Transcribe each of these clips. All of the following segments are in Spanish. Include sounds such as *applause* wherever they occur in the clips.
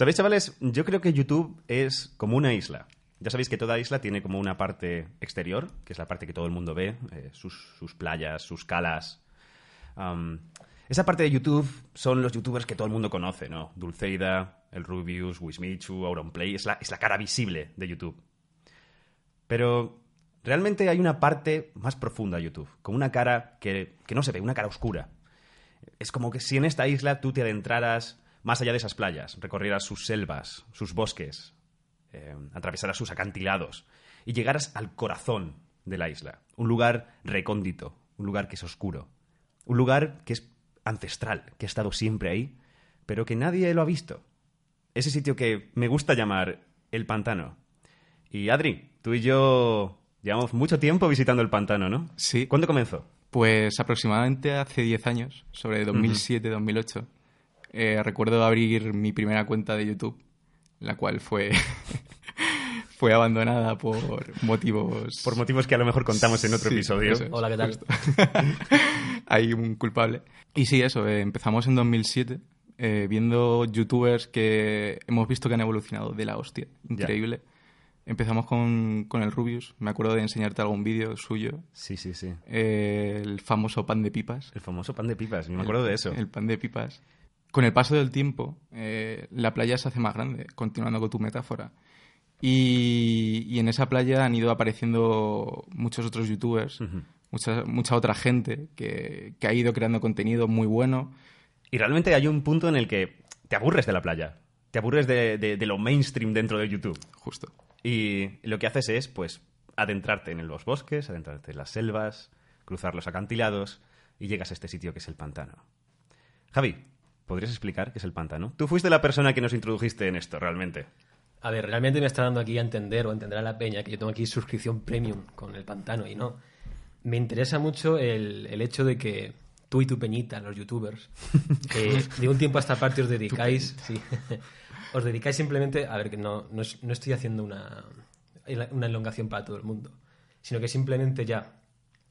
¿Sabéis, chavales? Yo creo que YouTube es como una isla. Ya sabéis que toda isla tiene como una parte exterior, que es la parte que todo el mundo ve, eh, sus, playas, sus calas. Esa parte de YouTube son los youtubers que todo el mundo conoce, ¿no? Dulceida, el Rubius, Wismichu, Auronplay, es la, es la cara visible de YouTube. Pero realmente hay una parte más profunda de YouTube, con una cara que, que no se ve, una cara oscura. Es como que si en esta isla tú te adentraras más allá de esas playas, recorrieras sus selvas, sus bosques, eh, atravesaras sus acantilados y llegaras al corazón de la isla, un lugar recóndito, un lugar que es oscuro, un lugar que es ancestral, que ha estado siempre ahí, pero que nadie lo ha visto. Ese sitio que me gusta llamar el pantano. Y Adri, tú y yo llevamos mucho tiempo visitando el pantano, ¿no? Sí. ¿Cuándo comenzó? Pues aproximadamente hace 10 años, sobre 2007-2008, eh, recuerdo abrir mi primera cuenta de YouTube, la cual fue, *laughs* fue abandonada por motivos... Por motivos que a lo mejor contamos en otro Sí, episodio. es, Hola, ¿qué tal? *laughs* Hay un culpable. Y sí, eso, eh, empezamos en 2007 eh, viendo youtubers que hemos visto que han evolucionado de la hostia, increíble. Empezamos con, con el Rubius, me acuerdo de enseñarte algún vídeo suyo, Sí, sí, sí. eh, el famoso pan de pipas. El famoso pan de pipas, me acuerdo de eso. El pan de pipas. Con el paso del tiempo, eh, la playa se hace más grande, continuando con tu metáfora. Y, y en esa playa han ido apareciendo muchos otros youtubers, mucha, mucha otra gente que, que ha ido creando contenido muy bueno. Y realmente hay un punto en el que te aburres de la playa. Te aburres de, de- de lo mainstream dentro de YouTube. Justo. Y lo que haces es, pues, adentrarte en los bosques, adentrarte en las selvas, cruzar los acantilados y llegas a este sitio que es el pantano. Javi, ¿podrías explicar qué es el pantano? Tú fuiste la persona que nos introdujiste en esto, realmente. A ver, realmente me está dando aquí a entender o a entender a la peña que yo tengo aquí suscripción premium con el pantano y no. Me interesa mucho el, el hecho de que tú y tu peñita, los youtubers, *laughs* eh, de un tiempo a esta parte os dedicáis, sí, *laughs* os dedicáis simplemente, a ver, que no, no, no estoy haciendo una, una elongación para todo el mundo, sino que simplemente ya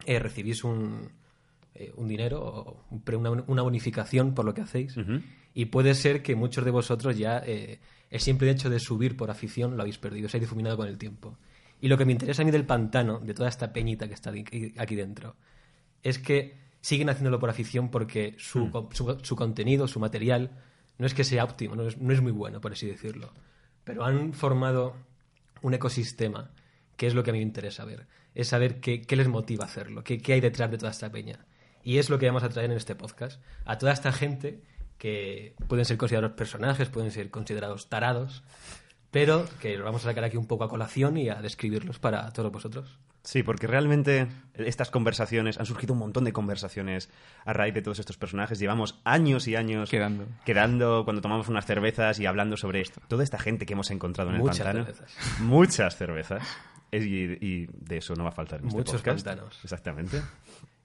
eh, recibís un, eh, un dinero o una, una bonificación por lo que hacéis. Y puede ser que muchos de vosotros ya eh, el simple hecho de subir por afición lo habéis perdido, os habéis difuminado con el tiempo. Y lo que me interesa a mí del pantano, de toda esta peñita que está aquí dentro, es que siguen haciéndolo por afición porque su, co- su, su contenido, su material, no es que sea óptimo, no es, no es muy bueno, por así decirlo. Pero han formado un ecosistema que es lo que a mí me interesa ver. Es saber qué, qué les motiva a hacerlo, qué, qué hay detrás de toda esta peña. Y es lo que vamos a traer en este podcast. A toda esta gente que pueden ser considerados personajes, pueden ser considerados tarados, pero que los vamos a sacar aquí un poco a colación y a describirlos para todos vosotros. Sí, porque realmente estas conversaciones, han surgido un montón de conversaciones a raíz de todos estos personajes. Llevamos años y años Quedando. quedando cuando tomamos unas cervezas y hablando sobre toda esta gente que hemos encontrado en el Muchas pantano. cervezas. Muchas cervezas. Y, y de eso no va a faltar en este Muchos podcast. pantanos. Exactamente.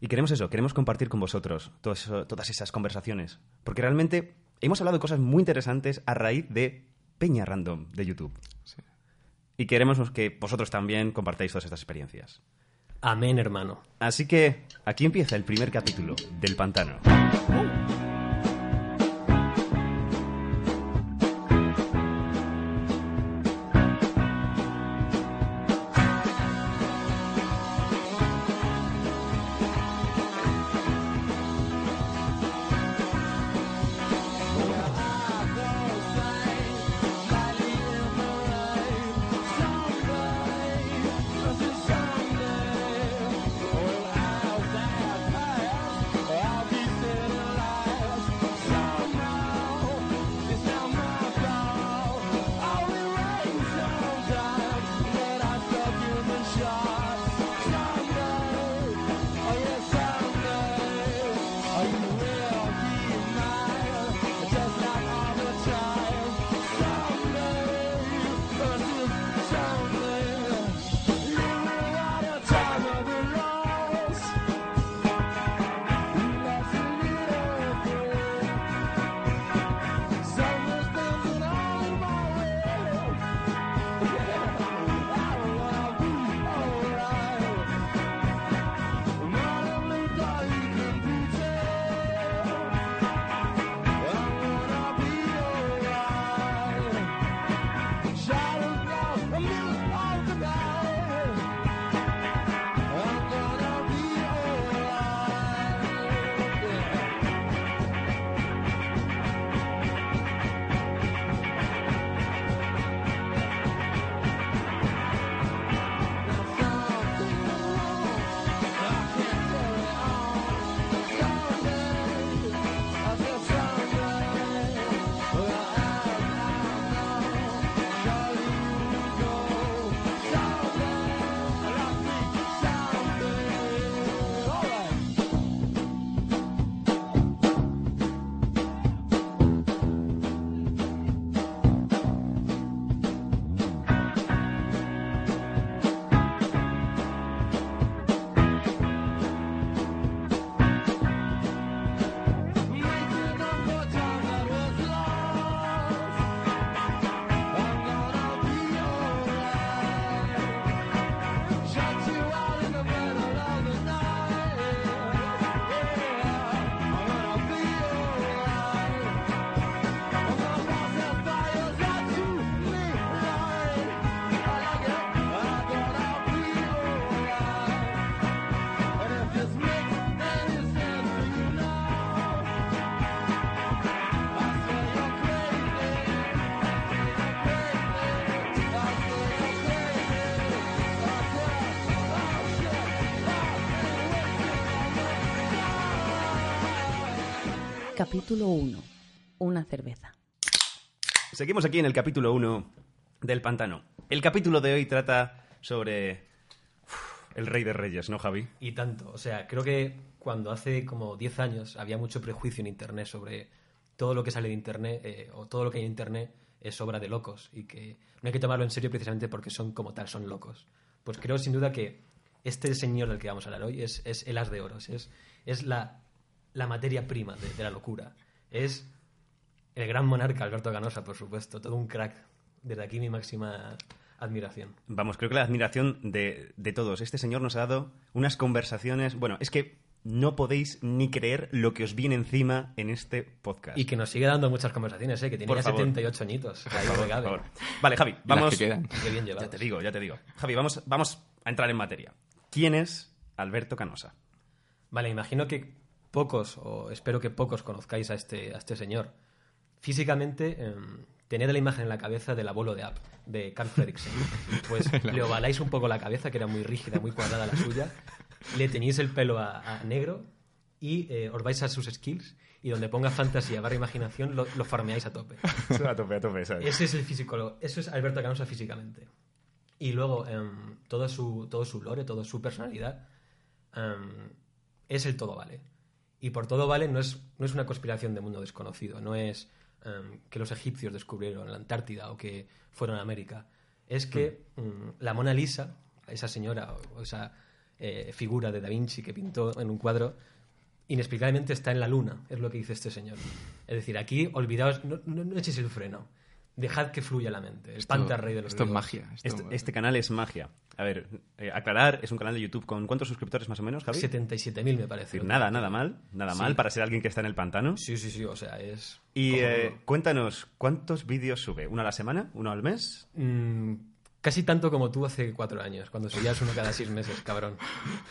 Y queremos eso, queremos compartir con vosotros todo eso- todas esas conversaciones. Porque realmente hemos hablado de cosas muy interesantes a raíz de Peña Random de YouTube. Sí. Y queremos que vosotros también compartáis todas estas experiencias. Amén, hermano. Así que aquí empieza el primer capítulo del pantano. Capítulo 1. Una cerveza. Seguimos aquí en el capítulo 1 del pantano. El capítulo de hoy trata sobre uf, el rey de reyes, ¿no, Javi? Y tanto. O sea, creo que cuando hace como 10 años había mucho prejuicio en Internet sobre todo lo que sale de Internet eh, o todo lo que hay en Internet es obra de locos y que no hay que tomarlo en serio precisamente porque son como tal, son locos. Pues creo sin duda que este señor del que vamos a hablar hoy es, es el as de oros, es, es la, la materia prima de, de la locura. Es el gran monarca Alberto Canosa, por supuesto, todo un crack. Desde aquí mi máxima admiración. Vamos, creo que la admiración de, de todos. Este señor nos ha dado unas conversaciones. Bueno, es que no podéis ni creer lo que os viene encima en este podcast. Y que nos sigue dando muchas conversaciones, ¿eh? que tiene Por ya favor. 78 añitos. Ahí Por no cabe. favor. Vale, Javi, vamos. que quedan. Qué bien. Ya te digo, ya te digo. Javi, vamos, vamos a entrar en materia. ¿Quién es Alberto Canosa? Vale, imagino que pocos, o espero que pocos conozcáis a este, a este señor. Físicamente, em, tened la imagen en la cabeza del abuelo de App, de Carl Fredricksen. *laughs* Pues le ovaláis un poco la cabeza, que era muy rígida, muy cuadrada la suya. Le teñís el pelo a, a negro y eh, os vais a sus skills y donde ponga fantasía barra imaginación lo, lo farmeáis a tope. a tope, a tope, ¿sabes? Ese es el físico, eso es Alberto Canosa físicamente. Y luego, em, todo, su, todo su lore, toda su personalidad, em, es el todo vale. Y por todo vale no es, no es una conspiración de mundo desconocido, no es em, que los egipcios descubrieron la Antártida o que fueron a América. Es que mm, la Mona Lisa, esa señora o esa eh, figura de Da Vinci que pintó en un cuadro, inexplicablemente está en la luna, es lo que dice este señor. Es decir, aquí olvidaos, no, no, no echéis el freno. Dejad que fluya la mente. Espanta al rey de los Esto es magia. esto- Este, este canal es magia. A ver, eh, aclarar, es un canal de YouTube con ¿cuántos suscriptores más o menos, Javi? 77.000 me parece. decir, nada, nada mal, nada Sí. mal para ser alguien que está en el pantano. Sí, sí, sí, o sea, es... Y eh, cuéntanos, ¿cuántos vídeos sube? ¿Uno a la semana? ¿Uno al mes? Mm, casi tanto como tú hace cuatro años, cuando subías uno cada seis meses, cabrón.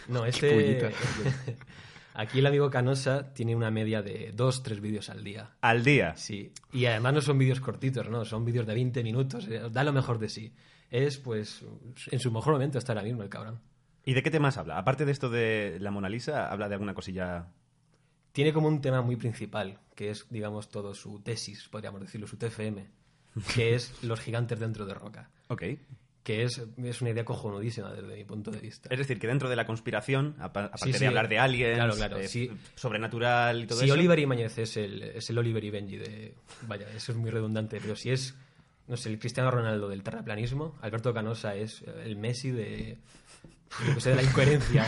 No, este... *laughs* Aquí el amigo Canosa tiene una media de dos, tres vídeos al día. Al día. Sí, y además no son vídeos cortitos, ¿no? Son vídeos de 20 minutos, eh, da lo mejor de sí. Es, pues, en su mejor momento está ahora mismo el cabrón. ¿Y de qué temas habla? Aparte de esto de la Mona Lisa, ¿habla de alguna cosilla? Tiene como un tema muy principal, que es, digamos, todo su tesis, podríamos decirlo, su TFM, que es los gigantes dentro de roca. Ok. Que es, es una idea cojonudísima desde mi punto de vista. Es decir, que dentro de la conspiración, apa- aparte Sí, sí, de hablar de aliens, claro, claro, sí. sobrenatural y todo si eso... Oliver Ibáñez es el, es el Oliver y Benji de... Vaya, eso es muy redundante, pero si es, no sé, el Cristiano Ronaldo del terraplanismo, Alberto Canosa es el Messi de... Yo que sé, de la incoherencia.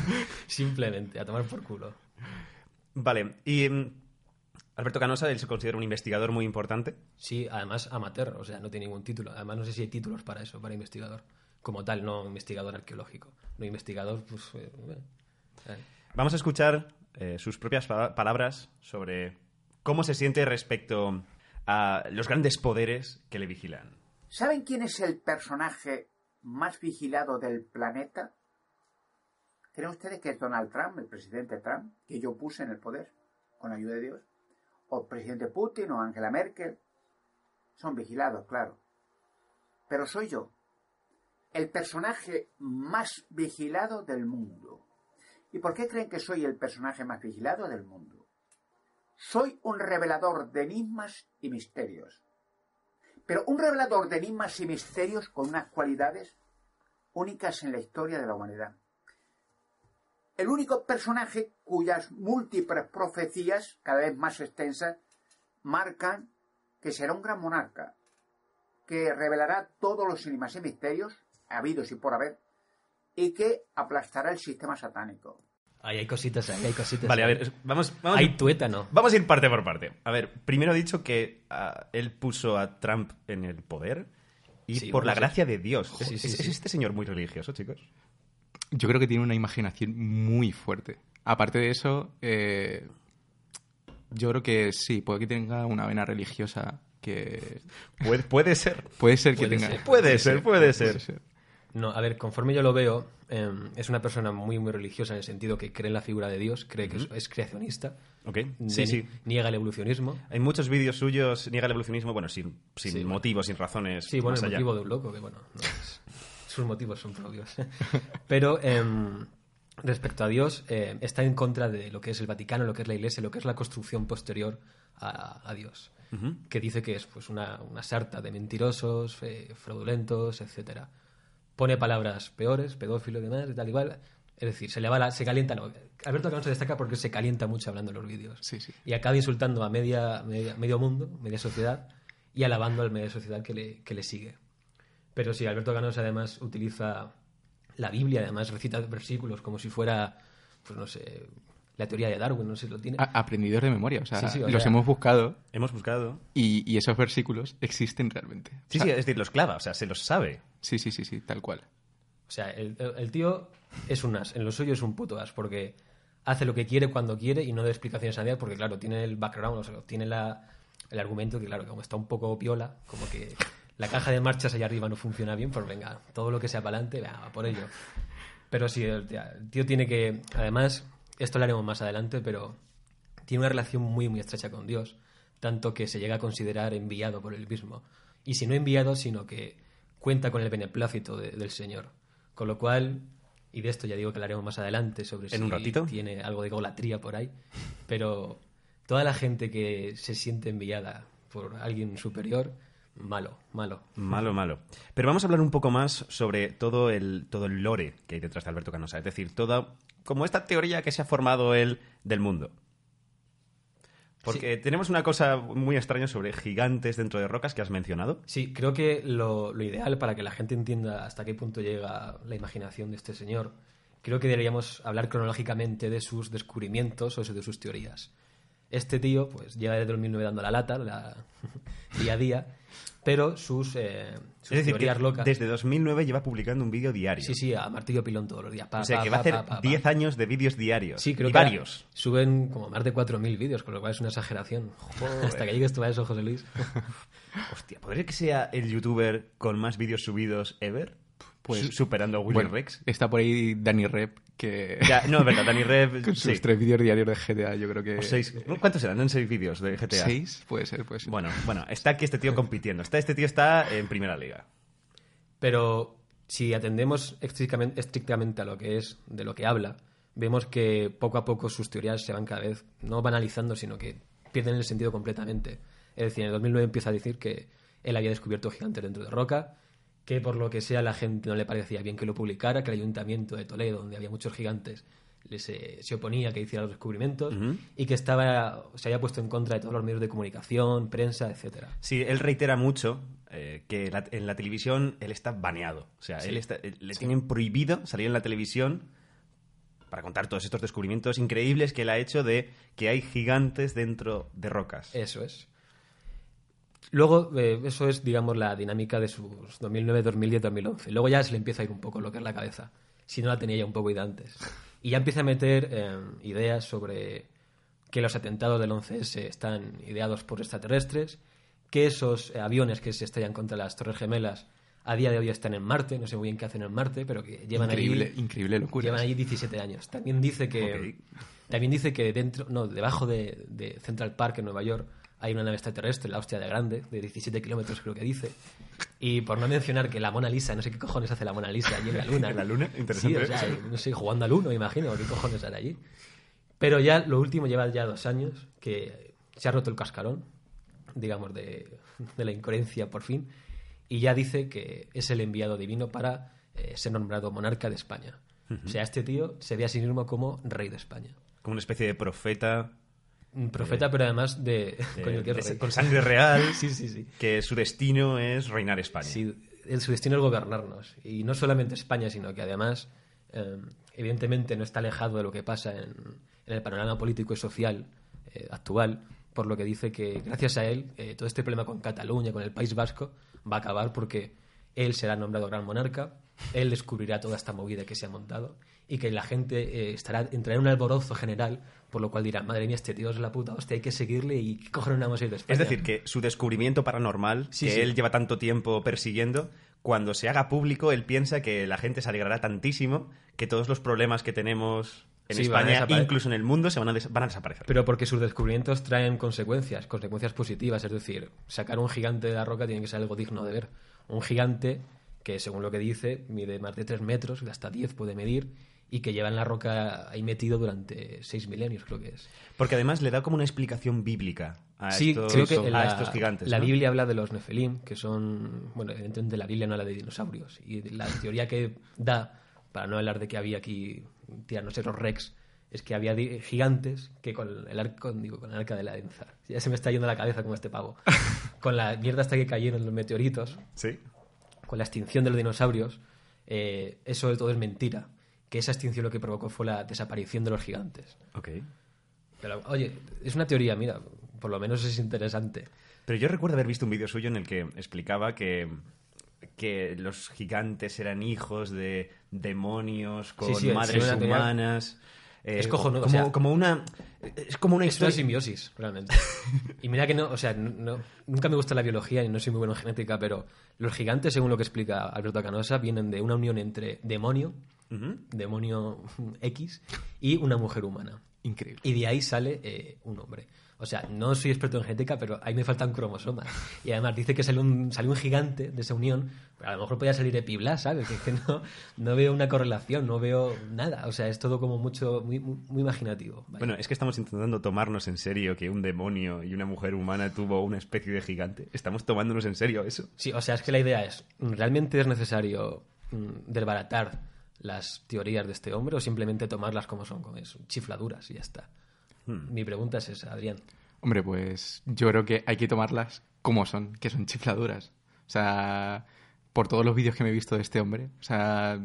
*laughs* Simplemente, a tomar por culo. Vale, y mm, Alberto Canosa, él se considera un investigador muy importante. Sí, además amateur, o sea, no tiene ningún título. Además, no sé si hay títulos para eso, para investigador. Como tal, no investigador arqueológico. No investigador, pues... eh, eh. Vamos a escuchar eh, sus propias pa- palabras sobre cómo se siente respecto a los grandes poderes que le vigilan. ¿Saben quién es el personaje más vigilado del planeta? ¿Creen ustedes que es Donald Trump, el presidente Trump, que yo puse en el poder con la ayuda de Dios? ¿O el presidente Putin o Angela Merkel? Son vigilados, claro. Pero soy yo, el personaje más vigilado del mundo. ¿Y por qué creen que soy el personaje más vigilado del mundo? Soy un revelador de enigmas y misterios. Pero un revelador de enigmas y misterios con unas cualidades únicas en la historia de la humanidad. El único personaje cuyas múltiples profecías, cada vez más extensas, marcan que será un gran monarca, que revelará todos los enigmas y misterios, habidos y por haber, y que aplastará el sistema satánico. Ahí hay cositas, ahí hay cositas. Vale, a ver, vamos, vamos, Hay tuétano. vamos a ir parte por parte. A ver, primero ha dicho que ah, él puso a Trump en el poder y Sí, por la sí. gracia de Dios. ¿Es, Sí, sí, es- sí. es este señor muy religioso, chicos? Yo creo que tiene una imaginación muy fuerte. Aparte de eso, eh, yo creo que sí, puede que tenga una vena religiosa que Puede, puede ser. puede ser que Puede tenga. ser. Puede ser, puede ser. No, a ver, conforme yo lo veo, eh, es una persona muy, muy religiosa en el sentido que cree en la figura de Dios, cree que es, es creacionista, Ok, sí, sí. niega el evolucionismo. Hay muchos vídeos suyos, niega el evolucionismo, bueno, sin, sin Sí, bueno. motivos, sin razones. Sí, bueno, más el allá. motivo de un loco, que bueno, no es- sus motivos son propios. *laughs* Pero em, respecto a Dios, eh, está en contra de lo que es el Vaticano, lo que es la Iglesia, lo que es la construcción posterior a, a Dios. Que dice que es pues, una, una sarta de mentirosos, eh, fraudulentos, etcétera. Pone palabras peores, pedófilo y demás, y tal igual. Es decir, se le va la, se calienta. No. Alberto Cano se destaca porque se calienta mucho hablando en los vídeos. Sí, sí. Y acaba insultando a media, media- medio mundo, media sociedad, y alabando al media sociedad que le, que le sigue. Pero sí, Alberto Ganos además utiliza la Biblia, además recita versículos como si fuera, pues no sé, la teoría de Darwin, no sé si lo tiene. A- aprendidos de memoria, o sea, Sí, sí, o los sea- hemos buscado Hemos buscado. y, y esos versículos existen realmente. O Sí, sea, sí, es decir, los clava, o sea, se los sabe. sí, sí, sí, sí, tal cual. O sea, el, el- el tío es un as, en lo suyo es un puto as, porque hace lo que quiere cuando quiere y no da explicaciones a nadie, porque claro, tiene el background, o sea, tiene la, el argumento que claro, como está un poco piola, como que la caja de marchas allá arriba no funciona bien, pues venga, todo lo que sea para adelante, va por ello. Pero sí, el, tío- tiene que, además, esto lo haremos más adelante, pero tiene una relación muy, muy estrecha con Dios, tanto que se llega a considerar enviado por él mismo. Y si no enviado, sino que cuenta con el beneplácito de- del Señor. Con lo cual, y de esto ya digo que lo haremos más adelante, sobre ¿En si un ratito? tiene algo de golatría por ahí, pero toda la gente que se siente enviada por alguien superior, malo, malo. Malo, malo. Pero vamos a hablar un poco más sobre todo el, todo el lore que hay detrás de Alberto Canosa. Es decir, toda. como esta teoría que se ha formado él del mundo. Porque tenemos una cosa muy extraña sobre gigantes dentro de rocas que has mencionado. Sí, creo que lo, lo ideal para que la gente entienda hasta qué punto llega la imaginación de este señor, creo que deberíamos hablar cronológicamente de sus descubrimientos o de sus teorías. Este tío, pues, lleva desde 2009 dando la lata, la- *laughs* día a día, pero sus, eh, sus Es decir, que locas... desde 2009 lleva publicando un vídeo diario. Sí, sí, a martillo pilón todos los días. Pa, o sea, pa, que va a hacer pa, pa, pa. 10 años de vídeos diarios. Sí, creo y que varios. suben como más de 4.000 vídeos, con lo cual es una exageración. Hasta que llegues tú a eso, José Luis. *laughs* Hostia, ¿podría que sea el youtuber con más vídeos subidos ever? Pues- Su- superando a Willy Bueno, Rex. está por ahí Danny Rep, que Ya, no, es verdad, Danny Rev. *laughs* con sus sí. tres vídeos diarios de GTA, yo creo que... O seis. ¿Cuántos eran? ¿En seis vídeos de GTA? ¿Seis? Puede ser, puede ser. Bueno, bueno, está aquí este tío compitiendo. Está, este tío está en primera liga. Pero si atendemos estrictamente, estrictamente a lo que es, de lo que habla, vemos que poco a poco sus teorías se van cada vez, no banalizando, sino que pierden el sentido completamente. Es decir, en el 2009 empieza a decir que él había descubierto gigantes dentro de roca, que por lo que sea la gente no le parecía bien que lo publicara, que el ayuntamiento de Toledo, donde había muchos gigantes, le se, se oponía a que hiciera los descubrimientos y que estaba se había puesto en contra de todos los medios de comunicación, prensa, etcétera. Sí, él reitera mucho eh, que la- en la televisión él está baneado. O sea, Sí. él está- él- le tienen prohibido salir en la televisión para contar todos estos descubrimientos increíbles que él ha hecho de que hay gigantes dentro de rocas. Eso es. Luego, eh, eso es, digamos, la dinámica de sus 2009, 2010, 2011. Luego ya se le empieza a ir un poco lo que es la cabeza. Si no la tenía ya un poco ida antes. Y ya empieza a meter eh, ideas sobre que los atentados del 11S están ideados por extraterrestres, que esos eh, aviones que se estallan contra las Torres Gemelas a día de hoy están en Marte, no sé muy bien qué hacen en Marte, pero que llevan increíble, allí increíble locura. Llevan allí 17 años. También dice que también dice que dentro, no, debajo de, de Central Park en Nueva York hay una nave extraterrestre, la hostia de grande, de 17 kilómetros creo que dice. Y por no mencionar que la Mona Lisa, no sé qué cojones hace la Mona Lisa allí en la luna. *laughs* ¿En la luna? Interesante. Sí, o sea, no sé, jugando al uno, imagino, qué cojones hará allí. Pero ya lo último lleva ya dos años que se ha roto el cascarón, digamos, de, de la incoherencia por fin, y ya dice que es el enviado divino para eh, ser nombrado monarca de España. O sea, este tío se ve a sí mismo como rey de España. Como una especie de profeta Profeta, pero además de... *laughs* coño, con sangre real, *laughs* Sí, sí, sí. que su destino es reinar España. Sí, el, su destino es gobernarnos. Y no solamente España, sino que además, eh, evidentemente, no está alejado de lo que pasa en, en el panorama político y social eh, actual, por lo que dice que gracias a él, eh, todo este problema con Cataluña, con el País Vasco, va a acabar porque él será nombrado gran monarca, él descubrirá toda esta movida que se ha montado y que la gente eh, estará entrará en un alborozo general, por lo cual dirá, madre mía, este tío es la puta hostia, hay que seguirle y qué cojones no vamos a ir de España. Es decir, que su descubrimiento paranormal, Sí, que sí. él lleva tanto tiempo persiguiendo, cuando se haga público, él piensa que la gente se alegrará tantísimo que todos los problemas que tenemos en Sí, España, incluso en el mundo, se van a, van a desaparecer. Pero porque sus descubrimientos traen consecuencias, consecuencias positivas. Es decir, sacar un gigante de la roca tiene que ser algo digno de ver. Un gigante que, según lo que dice, mide más de 3 metros, hasta 10 puede medir, y que lleva en la roca ahí metido durante seis milenios, creo que es. Porque además le da como una explicación bíblica a, Sí, estos, creo que a la, estos gigantes. la ¿no? Biblia habla de los Nefelim, que son, bueno, evidentemente la Biblia no habla de dinosaurios. Y la teoría que da, para no hablar de que había aquí tiranosaurios rex, es que había gigantes que con el arco, digo, con el arca de la alianza. Ya se me está yendo la cabeza como este pavo. *laughs* con la mierda hasta que cayeron los meteoritos, Sí. con la extinción de los dinosaurios, eh, eso todo es mentira. Que esa extinción lo que provocó fue la desaparición de los gigantes. Ok. Pero, oye, es una teoría, mira, por lo menos es interesante. Pero yo recuerdo haber visto un vídeo suyo en el que explicaba que, que los gigantes eran hijos de demonios con Sí, sí, madres sí, una teoría- humanas. Eh, Es cojonudo, Como, o sea- como una. Es como una Es una historia. simbiosis, realmente. *laughs* Y mira que no, o sea, no- nunca me gusta la biología y no soy muy bueno en genética, pero los gigantes, según lo que explica Alberto Canosa, vienen de una unión entre demonio, demonio X, y una mujer humana. Increíble. Y de ahí sale eh, un hombre. O sea, no soy experto en genética, pero ahí me faltan cromosomas. Y además dice que salió un, salió un gigante de esa unión, pero a lo mejor podía salir Epibla, ¿sabes? Que, es que no, no veo una correlación, no veo nada. O sea, es todo como mucho, muy, muy, muy imaginativo. Bueno, es que estamos intentando tomarnos en serio que un demonio y una mujer humana tuvo una especie de gigante. Estamos tomándonos en serio eso. Sí, o sea, es que la idea es, ¿realmente es necesario mm, desbaratar las teorías de este hombre o simplemente tomarlas como son, como es, chifladuras y ya está? Hmm. Mi pregunta es esa, Adrián. Hombre, pues yo creo que hay que tomarlas como son, que son chifladuras. O sea, por todos los vídeos que me he visto de este hombre, o sea,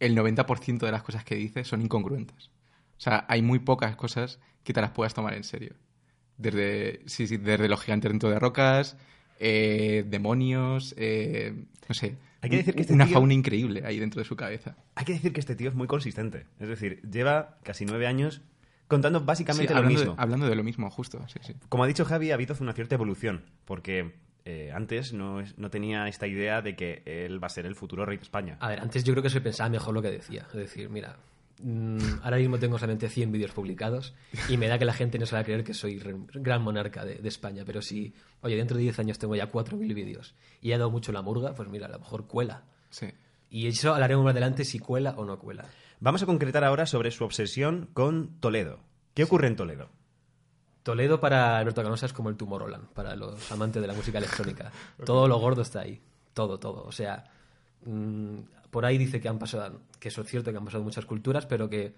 el 90% de las cosas que dice son incongruentes. O sea, hay muy pocas cosas que te las puedas tomar en serio. Desde, sí, sí, desde los gigantes dentro de rocas, eh, demonios, eh, no sé. Hay que decir que este una tío- fauna increíble ahí dentro de su cabeza. Hay que decir que este tío es muy consistente. Es decir, lleva casi nueve años contando Sí, básicamente lo mismo. de, hablando de lo mismo, justo. Sí, sí. Como ha dicho Javi, ha habido una cierta evolución, porque eh, antes no, es- no tenía esta idea de que él va a ser el futuro rey de España. A ver, antes yo creo que se pensaba mejor lo que decía. Es decir, mira, mm, ahora mismo tengo solamente 100 vídeos publicados y me da que la gente no se va a creer que soy re- gran monarca de, de España. Pero si, oye, dentro de 10 años tengo ya 4.000 vídeos y ha dado mucho la murga, pues mira, a lo mejor cuela. sí. Y eso hablaremos más adelante si cuela o no cuela. Vamos a concretar ahora sobre su obsesión con Toledo. ¿Qué ocurre en Toledo? Toledo para Alberto Canosa es como el Tomorrowland, para los amantes de la música electrónica. *laughs* Todo lo gordo está ahí. Todo, todo. O sea, mm, por ahí dice que han pasado, que eso es cierto, que han pasado muchas culturas, pero que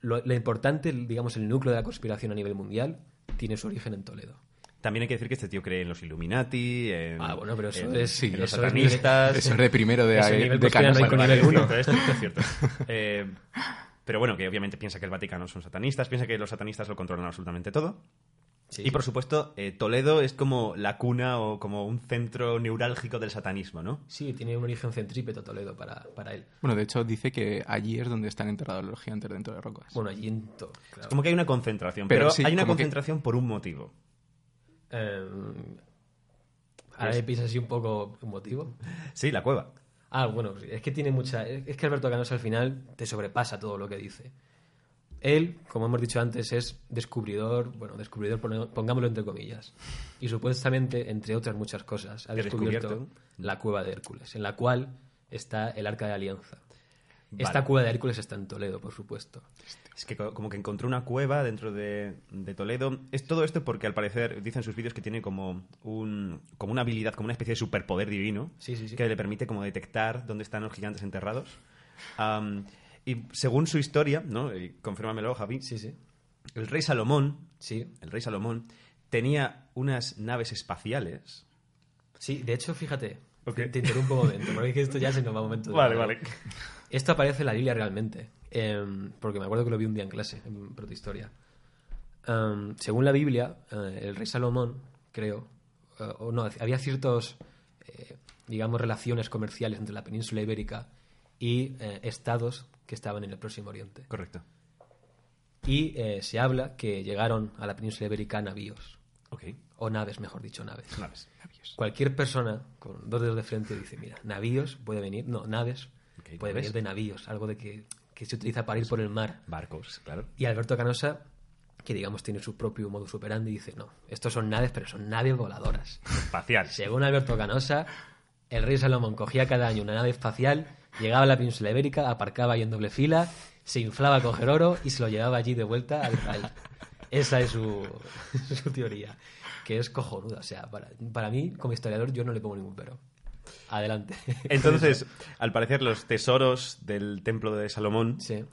lo, lo importante, digamos, el núcleo de la conspiración a nivel mundial, tiene su origen en Toledo. También hay que decir que este tío cree en los Illuminati, en, Ah, bueno, pero eso en- es- en los eso es satanistas. Eso es de primero de, de, nivel de conspiranoico Canosa. nivel es uno. cierto, esto, esto es cierto. *laughs* Eh, pero bueno, que obviamente piensa que el Vaticano son satanistas, piensa que los satanistas lo controlan absolutamente todo. Sí, y por supuesto, eh, Toledo es como la cuna o como un centro neurálgico del satanismo, ¿no? Sí, tiene un origen centrípeto Toledo para, para él. Bueno, de hecho dice que allí es donde están enterrados los gigantes dentro de rocas. Bueno, allí en to- claro. Como que hay una concentración, pero, Pero sí, hay una que- concentración por un motivo. Eh, ahora me piensas así un poco emotivo. Sí, la cueva. Ah, bueno, es que tiene mucha. Es que Alberto Canosa al final te sobrepasa todo lo que dice. Él, como hemos dicho antes, es descubridor, bueno, descubridor, pongámoslo entre comillas. Y supuestamente, entre otras muchas cosas, ha descubierto, descubierto. la cueva de Hércules, en la cual está el arca de alianza. Esta cueva de Hércules está en Toledo, por supuesto. Es que co- como que encontró una cueva dentro de, de Toledo. Es todo esto porque al parecer dicen sus vídeos que tiene como un como una habilidad, como una especie de superpoder divino Sí, sí, sí. que le permite como detectar dónde están los gigantes enterrados. Y según su historia, ¿no? Y confírmamelo, Javi. Sí, sí. El rey Salomón, Sí, el rey Salomón tenía unas naves espaciales. sí. De hecho, fíjate, Ok. te, te interrumpo un momento, porque es que esto ya se nos va un momento. de- Esto aparece en la Biblia realmente, em, porque me acuerdo que lo vi un día en clase, en protohistoria. Em, según la Biblia, eh, el rey Salomón, creo, eh, o no, había ciertos, eh, digamos, relaciones comerciales entre la península ibérica y eh, estados que estaban en el Próximo Oriente. Correcto. Y eh, se habla que llegaron a la península ibérica navíos, Ok. o naves, mejor dicho, naves. Naves. Cualquier persona con dos dedos de frente dice, mira, navíos puede venir, no, naves Ok, puede naves. venir de navíos, algo de que, que se utiliza para ir por el mar. Barcos, claro. Y Alberto Canosa, que digamos tiene su propio modus operandi, dice, no, estos son naves, pero son naves voladoras. *laughs* Espaciales. Según Alberto Canosa, el rey Salomón cogía cada año una nave espacial Llegaba a la península ibérica, aparcaba ahí en doble fila, se inflaba a coger oro y se lo llevaba allí de vuelta a Israel. Esa es su, *laughs* su teoría, que es cojonuda. O sea, para, para mí, como historiador, yo no le pongo ningún pero. Adelante. *laughs* Entonces, al parecer, los tesoros del templo de Salomón, Sí.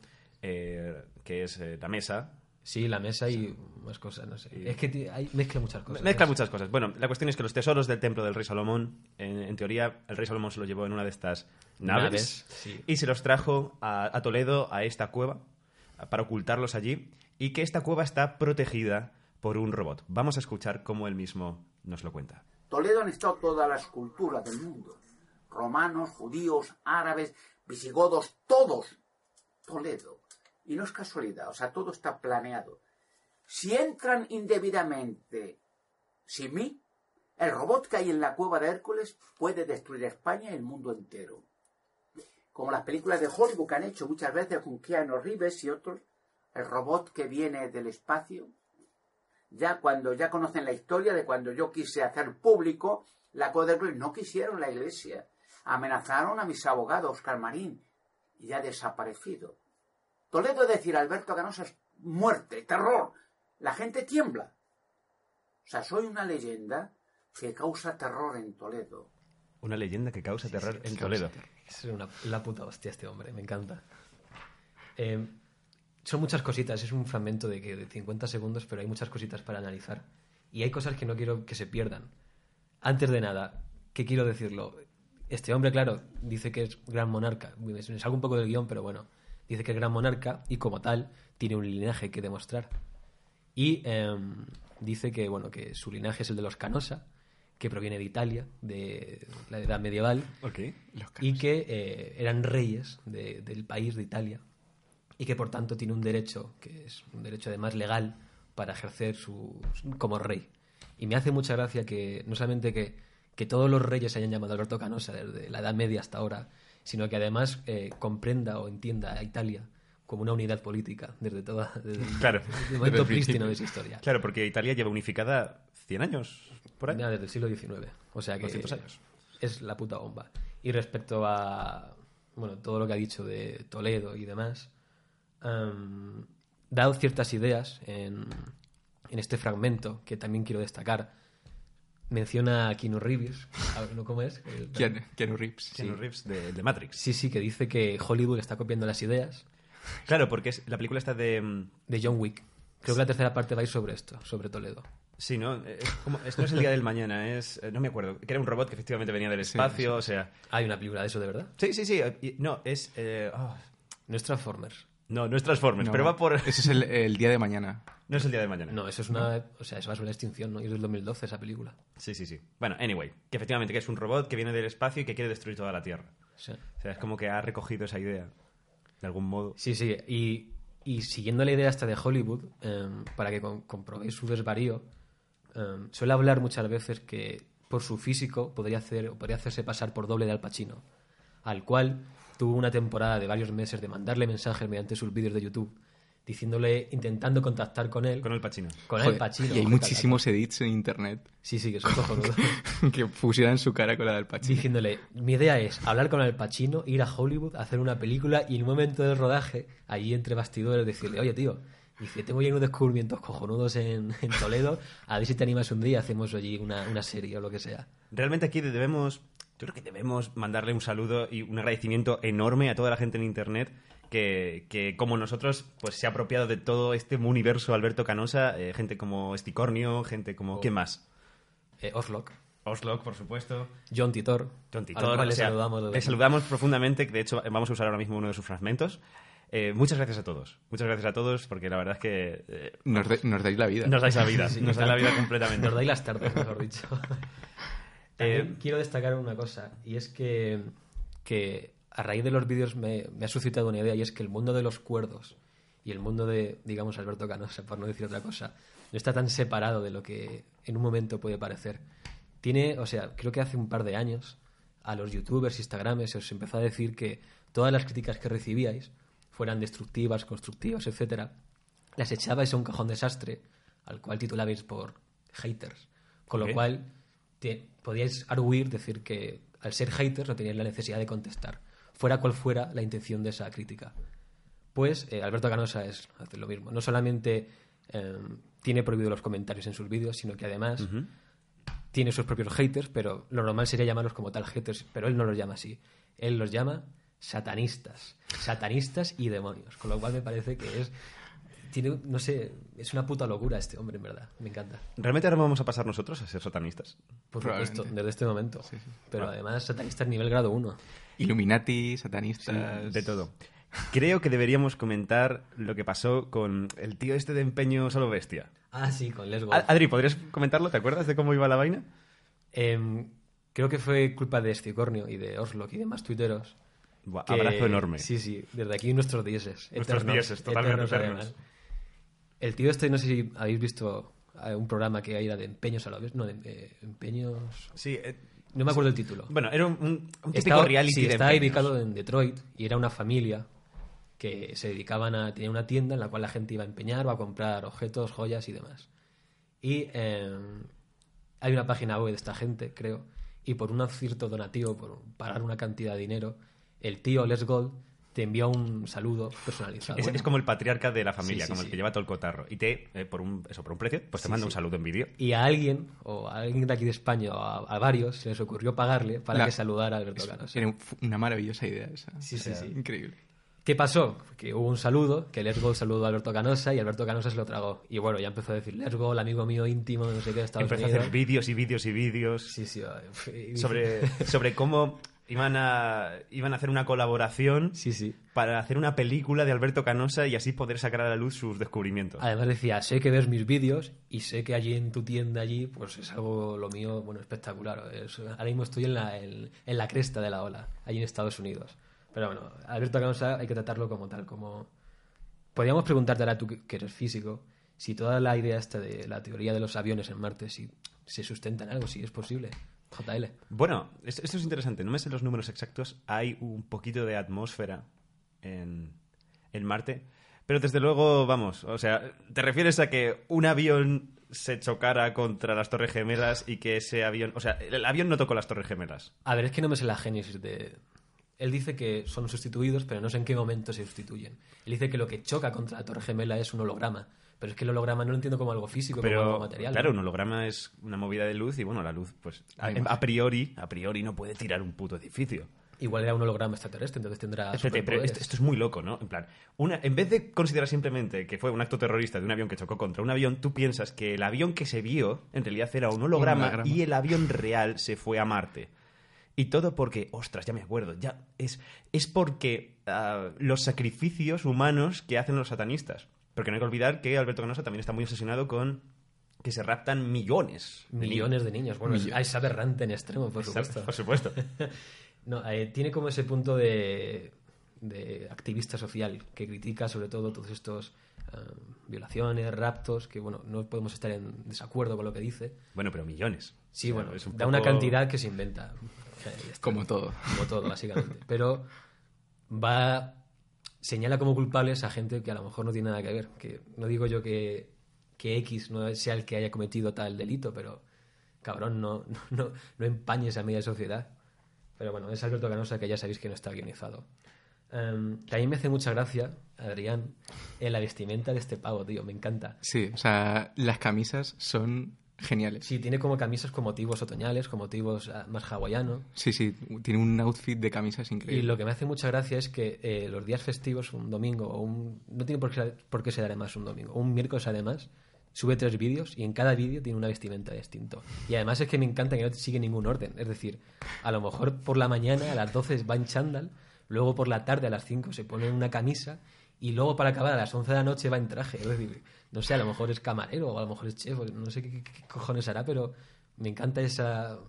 eh, que es eh, la mesa, Sí, la mesa y más cosas, no sé. Es que hay, mezcla muchas cosas. Mezcla muchas cosas. Bueno, la cuestión es que los tesoros del templo del rey Salomón, en, en teoría, el rey Salomón se los llevó en una de estas naves, Naves, sí. y se los trajo a, a Toledo, a esta cueva, para ocultarlos allí, y que esta cueva está protegida por un robot. Vamos a escuchar cómo él mismo nos lo cuenta. Toledo han estado todas las culturas del mundo. Romanos, judíos, árabes, visigodos, todos. Toledo. Y no es casualidad, o sea, todo está planeado. Si entran indebidamente sin mí, el robot que hay en la cueva de Hércules puede destruir España y el mundo entero. Como las películas de Hollywood que han hecho muchas veces con Keanu Reeves y otros, el robot que viene del espacio ya cuando ya conocen la historia de cuando yo quise hacer público la Cueva del Cruz, no quisieron la iglesia. Amenazaron a mis abogados, Oscar Marín, y ya ha desaparecido. Toledo es decir, Alberto Canosa es muerte, terror. La gente tiembla. O sea, soy una leyenda que causa terror en Toledo. Una leyenda que causa terror en causa Toledo. Es una, la puta hostia este hombre, me encanta. Eh, son muchas cositas, es un fragmento de, que, de 50 segundos, pero hay muchas cositas para analizar. Y hay cosas que no quiero que se pierdan. Antes de nada, ¿qué quiero decirlo? Este hombre, claro, dice que es gran monarca. Me salgo un poco del guion, pero bueno. Dice que es gran monarca y como tal tiene un linaje que demostrar. Y em, dice que, bueno, que su linaje es el de los Canosa, que proviene de Italia, de la edad medieval, Ok. y que eh, eran reyes de- del país de Italia y que por tanto tiene un derecho, que es un derecho además legal, para ejercer su, como rey. Y me hace mucha gracia que no solamente que, que todos los reyes hayan llamado Alberto Canosa desde la Edad Media hasta ahora, sino que además eh, comprenda o entienda a Italia como una unidad política desde toda desde Claro. *laughs* el momento prístino de su historia. Claro, porque Italia lleva unificada 100 años, por ahí. Ya, desde el siglo XIX. O sea que 200 años. es la puta bomba. Y respecto a bueno, todo lo que ha dicho de Toledo y demás, em, dado ciertas ideas en, en este fragmento que también quiero destacar. Menciona a Keanu Reeves, a ver, ¿no? ¿cómo es? El- Keanu, Keanu Reeves. Keanu Reeves de, de Matrix. Sí, sí, que dice que Hollywood está copiando las ideas Claro, porque es, la película está de... mm, de John Wick. Creo que la tercera parte va a ir sobre esto, sobre Toledo. Sí, ¿no? Es como- es- no es el día del mañana, es... eh, No me acuerdo. Que era un robot que efectivamente venía del espacio, o sea... Hay una película de eso, de verdad. Sí, sí, sí. eh, No, es... eh, ah, No es Transformers. No, no es Transformers, No, pero va por... Ese es el, el día de mañana. No es el día de mañana. No, eso es una. O sea, eso va sobre la extinción, ¿no? Y es del 2012 esa película. Sí, sí, sí. Bueno, anyway. Que efectivamente que es un robot que viene del espacio y que quiere destruir toda la Tierra. Sí, O sea, es como que ha recogido esa idea. De algún modo. sí. sí. Y, y siguiendo la idea hasta de Hollywood, em, para que com- comprobéis su desvarío, em, suele hablar muchas veces que por su físico podría, hacer, o podría hacerse pasar por doble de Al Pacino, al cual tuvo una temporada de varios meses de mandarle mensajes mediante sus vídeos de YouTube, diciéndole, intentando contactar con él. Con el Pacino. con Joder, Al Pacino. y hay muchísimos edits en internet Sí, sí, que son cojonudos. *laughs* que pusieran su cara con la del Pacino. diciéndole, mi idea es hablar con Al Pacino, ir a Hollywood, hacer una película y en un momento de rodaje, allí entre bastidores, decirle, oye tío, dice, tengo ya unos descubrimientos cojonudos en, en Toledo, a ver si te animas un día, hacemos allí una, una serie o lo que sea. Realmente aquí debemos, yo creo que debemos mandarle un saludo y un agradecimiento enorme a toda la gente en internet que, que como nosotros, pues se ha apropiado de todo este universo Alberto Canosa, eh, gente como Esticornio, gente como... ¿Quién más? Eh, Oslock, Oslock, por supuesto. John Titor, John al Titor, cual o le sea, saludamos. desde le saludamos profundamente, de hecho vamos a usar ahora mismo uno de sus fragmentos. Eh, muchas gracias a todos, muchas gracias a todos, porque la verdad es que eh, Nos, de- nos dais la vida. nos dais la vida, *laughs* Sí, nos dais la vida completamente. Nos dais las tardes, mejor dicho. También Eh, quiero destacar una cosa, y es que, que a raíz de los vídeos me, me ha suscitado una idea, y es que el mundo de los cuerdos y el mundo de, digamos, Alberto Canosa, por no decir otra cosa, no está tan separado de lo que en un momento puede parecer. Tiene, o sea, creo que hace un par de años a los youtubers, instagrames, se os empezó a decir que todas las críticas que recibíais, fueran destructivas, constructivas, etcétera, las echabais a un cajón desastre, al cual titulabais por haters. Con lo cual, te- podíais arguir, decir que al ser haters no teníais la necesidad de contestar. fuera cual fuera la intención de esa crítica. Pues eh, Alberto Canosa es hace lo mismo. No solamente eh, tiene prohibido los comentarios en sus vídeos, sino que además tiene sus propios haters, pero lo normal sería llamarlos como tal haters, pero él no los llama así. Él los llama satanistas. Satanistas y demonios. Con lo cual me parece que es tiene, no sé, es una puta locura este hombre, en verdad. Me encanta. ¿Realmente ahora vamos a pasar nosotros a ser satanistas? Por supuesto, desde este momento. Sí, sí. Pero Ah. además, satanistas nivel grado 1. Illuminati, satanistas... De todo. Creo que deberíamos comentar lo que pasó con el tío este de empeño solo bestia. Ah, sí, con Les A- Golf. Adri, ¿podrías comentarlo? ¿Te acuerdas de cómo iba la vaina? Em, creo que fue culpa de Esticornio y de Oslock y demás tuiteros. Buah, que- Abrazo enorme. Sí, sí, desde aquí nuestros dioses. Nuestros eternos, dioses, totalmente eternos, eternos. El tío este, no sé si habéis visto eh, un programa que era de empeños a la vez. No, de eh, empeños. Sí, eh, No me acuerdo el título. bueno, era un, un- típico Estaba- reality sí, de estaba empeños. ubicado en Detroit y era una familia que se dedicaban a tener una tienda en la cual la gente iba a empeñar o a comprar objetos, joyas y demás. Y eh, hay una página web de esta gente, creo, y por un cierto donativo, por pagar una cantidad de dinero, el tío Les Gold te envía un saludo personalizado. Es, es como el patriarca de la familia, Sí, sí, como el que lleva todo el cotarro. Y te, eh, por un, eso, por un precio, pues te Sí, manda sí. un saludo en vídeo. Y a alguien, o a alguien de aquí de España, o a, a varios, se les ocurrió pagarle para La- que saludara a Alberto Canosa. Era un- una maravillosa idea esa. Sí, sí, sí. Increíble. ¿Qué pasó? Que hubo un saludo, que Let's Go saludó a Alberto Canosa y Alberto Canosa se lo tragó. Y bueno, ya empezó a decir Let's Go, el amigo mío íntimo, no sé qué, de Estados Empezó a Unidos. hacer vídeos y vídeos y vídeos Sí, sí. *laughs* y- sobre, *laughs* sobre cómo iban a, iban a hacer una colaboración Sí, sí. para hacer una película de Alberto Canosa y así poder sacar a la luz sus descubrimientos. Además decía, sé que ves mis vídeos y sé que allí en tu tienda allí, pues es algo lo mío, bueno, espectacular. Es- ahora mismo estoy en la, en, en la cresta de la ola, allí en Estados Unidos. Pero bueno, Alberto Canosa hay que tratarlo como tal, como... Podríamos preguntarte ahora tú que que eres físico, si toda la idea esta de la teoría de los aviones en Marte, si se sustenta en algo, si es posible. JL. Bueno, esto, esto es interesante. No me sé los números exactos. Hay un poquito de atmósfera en, en Marte. Pero desde luego, vamos, o sea, ¿te refieres a que un avión se chocara contra las Torres Gemelas y que ese avión... O sea, el avión no tocó las Torres Gemelas. A ver, es que no me sé la génesis de... Él dice que son sustituidos, pero no sé en qué momento se sustituyen. Él dice que lo que choca contra la Torre Gemela es un holograma. Pero es que el holograma no lo entiendo como algo físico, como Pero, algo material. claro, ¿no? un holograma es una movida de luz y, bueno, la luz, pues, a, priori, a priori no puede tirar un puto edificio. Igual era un holograma extraterrestre, entonces tendrá Espérate, pero superpoderes. esto, esto es muy loco, ¿no? En plan, una, en vez de considerar simplemente que fue un acto terrorista de un avión que chocó contra un avión, tú piensas que el avión que se vio en realidad era un holograma, holograma. y el avión real se fue a Marte. Y todo porque, ostras, ya me acuerdo, ya es, es porque ah, los sacrificios humanos que hacen los satanistas. Porque no hay que olvidar que Alberto Canosa también está muy obsesionado con que se raptan millones. de Millones de niños. Bueno, es, Millones. es aberrante en extremo, por supuesto. Por supuesto. *laughs* No, eh, tiene como ese punto de, de activista social que critica sobre todo todos estos eh, violaciones, raptos, que bueno, no podemos estar en desacuerdo con lo que dice. bueno, pero millones. Sí, O sea, bueno, es un da una cantidad que se inventa. O sea. Como todo. Como todo, básicamente. Pero va. Señala como culpables a gente que a lo mejor no tiene nada que ver. Que no digo yo que, que X no sea el que haya cometido tal delito, pero cabrón, *laughs* no, no, no, empañes a media sociedad. Pero bueno, es Alberto Canosa que ya sabéis que no está guionizado. Em, también me hace mucha gracia, Adrián, en la vestimenta de este pavo, tío. Me encanta. Sí, o sea, las camisas son geniales. Sí, tiene como camisas con motivos otoñales, con motivos ah, más hawaianos. Sí, sí, tiene un outfit de camisas Y increíble. lo que me hace mucha gracia es que eh, los días festivos, un domingo o un... No tiene por qué, por qué ser además un domingo. Un miércoles además sube tres vídeos y en cada vídeo tiene una vestimenta distinto. Y además es que me encanta que no sigue ningún orden. Es decir, a lo mejor por la mañana a las 12 va en chándal, luego por la tarde a las 5 se pone una camisa y luego para acabar a las 11 de la noche va en traje. Es decir, no sé, a lo mejor es camarero o a lo mejor es chef, no sé qué, cojones hará, pero me encanta esa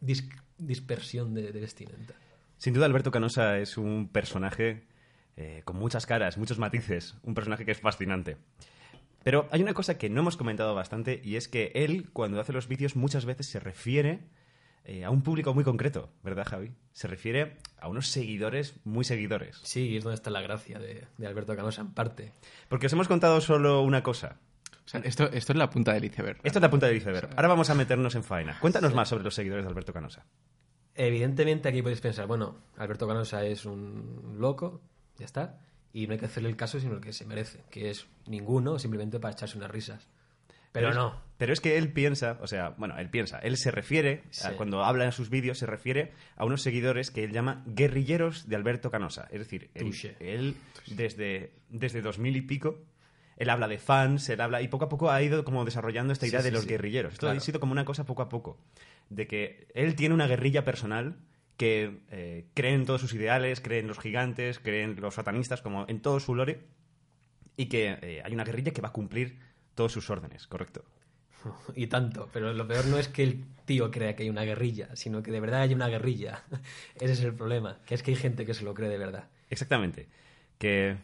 dis- dispersión de, de vestimenta. Sin duda, Alberto Canosa es un personaje eh, con muchas caras, muchos matices, un personaje que es fascinante. Pero hay una cosa que no hemos comentado bastante y es que él, cuando hace los vídeos, muchas veces se refiere eh, a un público muy concreto, ¿verdad, Javi? Se refiere a unos seguidores muy seguidores. Sí, es donde está la gracia de, de Alberto Canosa, en parte. Porque os hemos contado solo una cosa. O sea, esto, esto es la punta del iceberg. Esto es la punta del iceberg. Ahora vamos a meternos en faena. Cuéntanos más sobre los seguidores de Alberto Canosa. Evidentemente aquí podéis pensar, bueno, Alberto Canosa es un loco, ya está, y no hay que hacerle el caso sino el que se merece, que es ninguno, simplemente para echarse unas risas. Pero, no. Pero es que él piensa, o sea, bueno, él piensa, él se refiere, a- cuando habla en sus vídeos, se refiere a unos seguidores que él llama guerrilleros de Alberto Canosa. Es decir, él, desde, desde 2000 y pico, él habla de fans, él habla, y poco a poco ha ido como desarrollando esta Sí, idea de sí, los guerrilleros. Esto Claro. ha sido como una cosa poco a poco, de que él tiene una guerrilla personal que eh, cree en todos sus ideales, cree en los gigantes, cree en los satanistas, como en todo su lore, y que eh, hay una guerrilla que va a cumplir todos sus órdenes, correcto. *laughs* Y tanto, pero lo peor no es que el tío crea que hay una guerrilla, sino que de verdad hay una guerrilla. *laughs* Ese es el problema, que es que hay gente que se lo cree de verdad. Exactamente. Que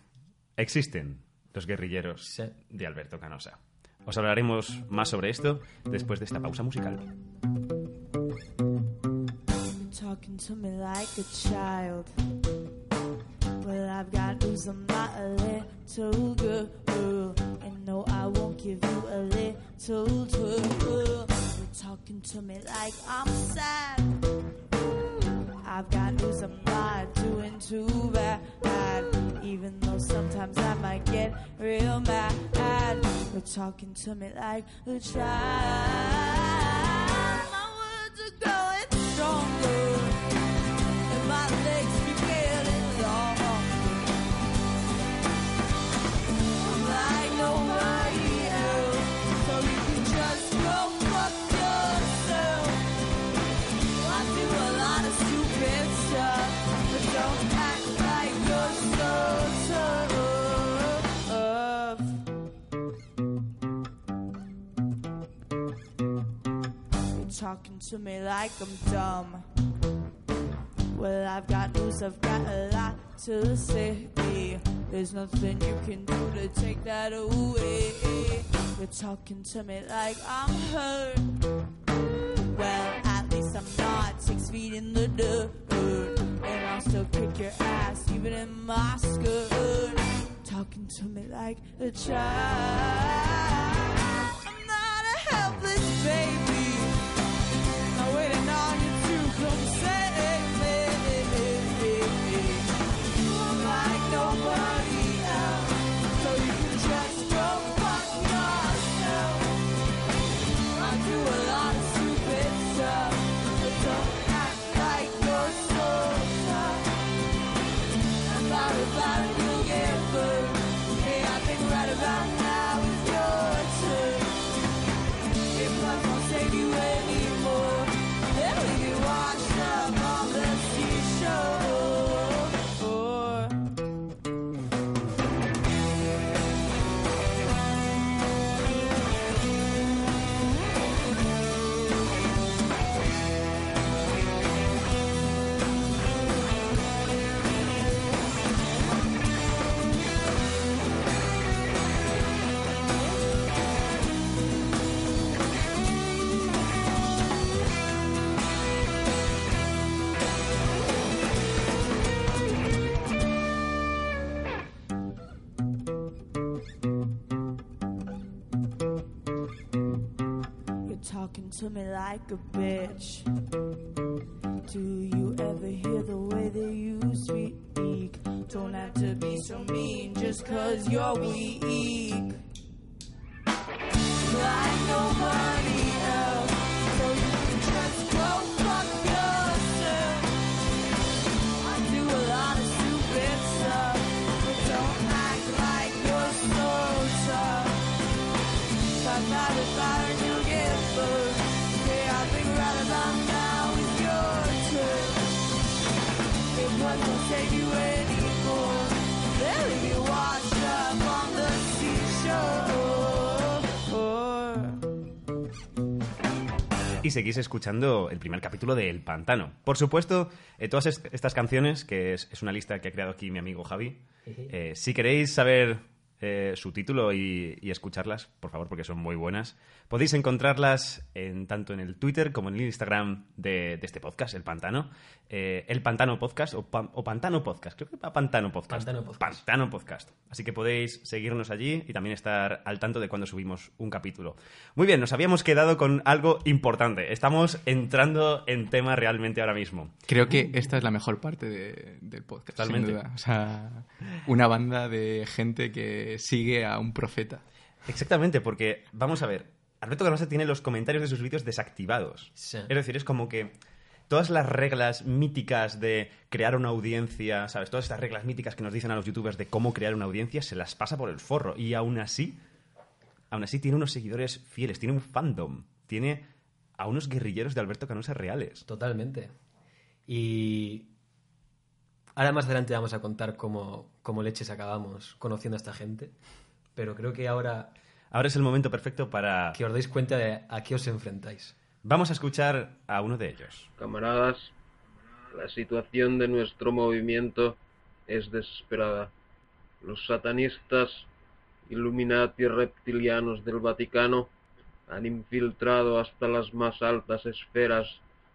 existen los guerrilleros Sí. de Alberto Canosa. Os hablaremos más sobre esto después de esta pausa musical. talking to me like a child. Mm. Well, I've got news, not a little girl. And no, I won't give you a little twirl. You're talking to me like I'm sad. I've got news, I'm not doing too bad. Even though sometimes I might get real mad. You're talking to me like a child. To me like I'm dumb. Well, I've got news, I've got a lot to say. There's nothing you can do to take that away. You're talking to me like I'm hurt. Well, at least I'm not six feet in the dirt. And I'll still kick your ass, even in my skirt. Talking to me like a child. I'm not a helpless baby from me like a bitch. Do you ever hear the way that you speak? Don't have to be so mean just cause you're weak. Like nobody else. So you can just go fuck yourself. I do a lot of stupid stuff. But don't act like you're so tough. You'll Y seguís escuchando el primer capítulo de El Pantano. Por supuesto, eh, todas est- estas canciones, que es, es una lista que ha creado aquí mi amigo Javi, eh, si queréis saber eh, su título y, y escucharlas, por favor, porque son muy buenas. Podéis encontrarlas en, tanto en el Twitter como en el Instagram de, de este podcast, El Pantano. Eh, el Pantano Podcast o, Pan- o Pantano Podcast. Creo que va Pantano Podcast. Pantano Podcast. Pantano Podcast. Así que podéis seguirnos allí y también estar al tanto de cuando subimos un capítulo. Muy bien, nos habíamos quedado con algo importante. Estamos entrando en tema realmente ahora mismo. Creo que esta es la mejor parte de- del podcast. Totalmente. Sin duda. O sea, una banda de gente que sigue a un profeta. Exactamente, porque vamos a ver, Alberto Canosa tiene los comentarios de sus vídeos desactivados. Sí. Es decir, es como que todas las reglas míticas de crear una audiencia, ¿sabes? Todas estas reglas míticas que nos dicen a los youtubers de cómo crear una audiencia, se las pasa por el forro. Y aún así, aún así tiene unos seguidores fieles, tiene un fandom, tiene a unos guerrilleros de Alberto Canosa reales. Totalmente. Y ahora más adelante vamos a contar cómo, cómo leches acabamos conociendo a esta gente. Pero creo que ahora Ahora es el momento perfecto para... que os dais cuenta de a qué os enfrentáis. Vamos a escuchar a uno de ellos. Camaradas, la situación de nuestro movimiento es desesperada. Los satanistas, Illuminati reptilianos del Vaticano han infiltrado hasta las más altas esferas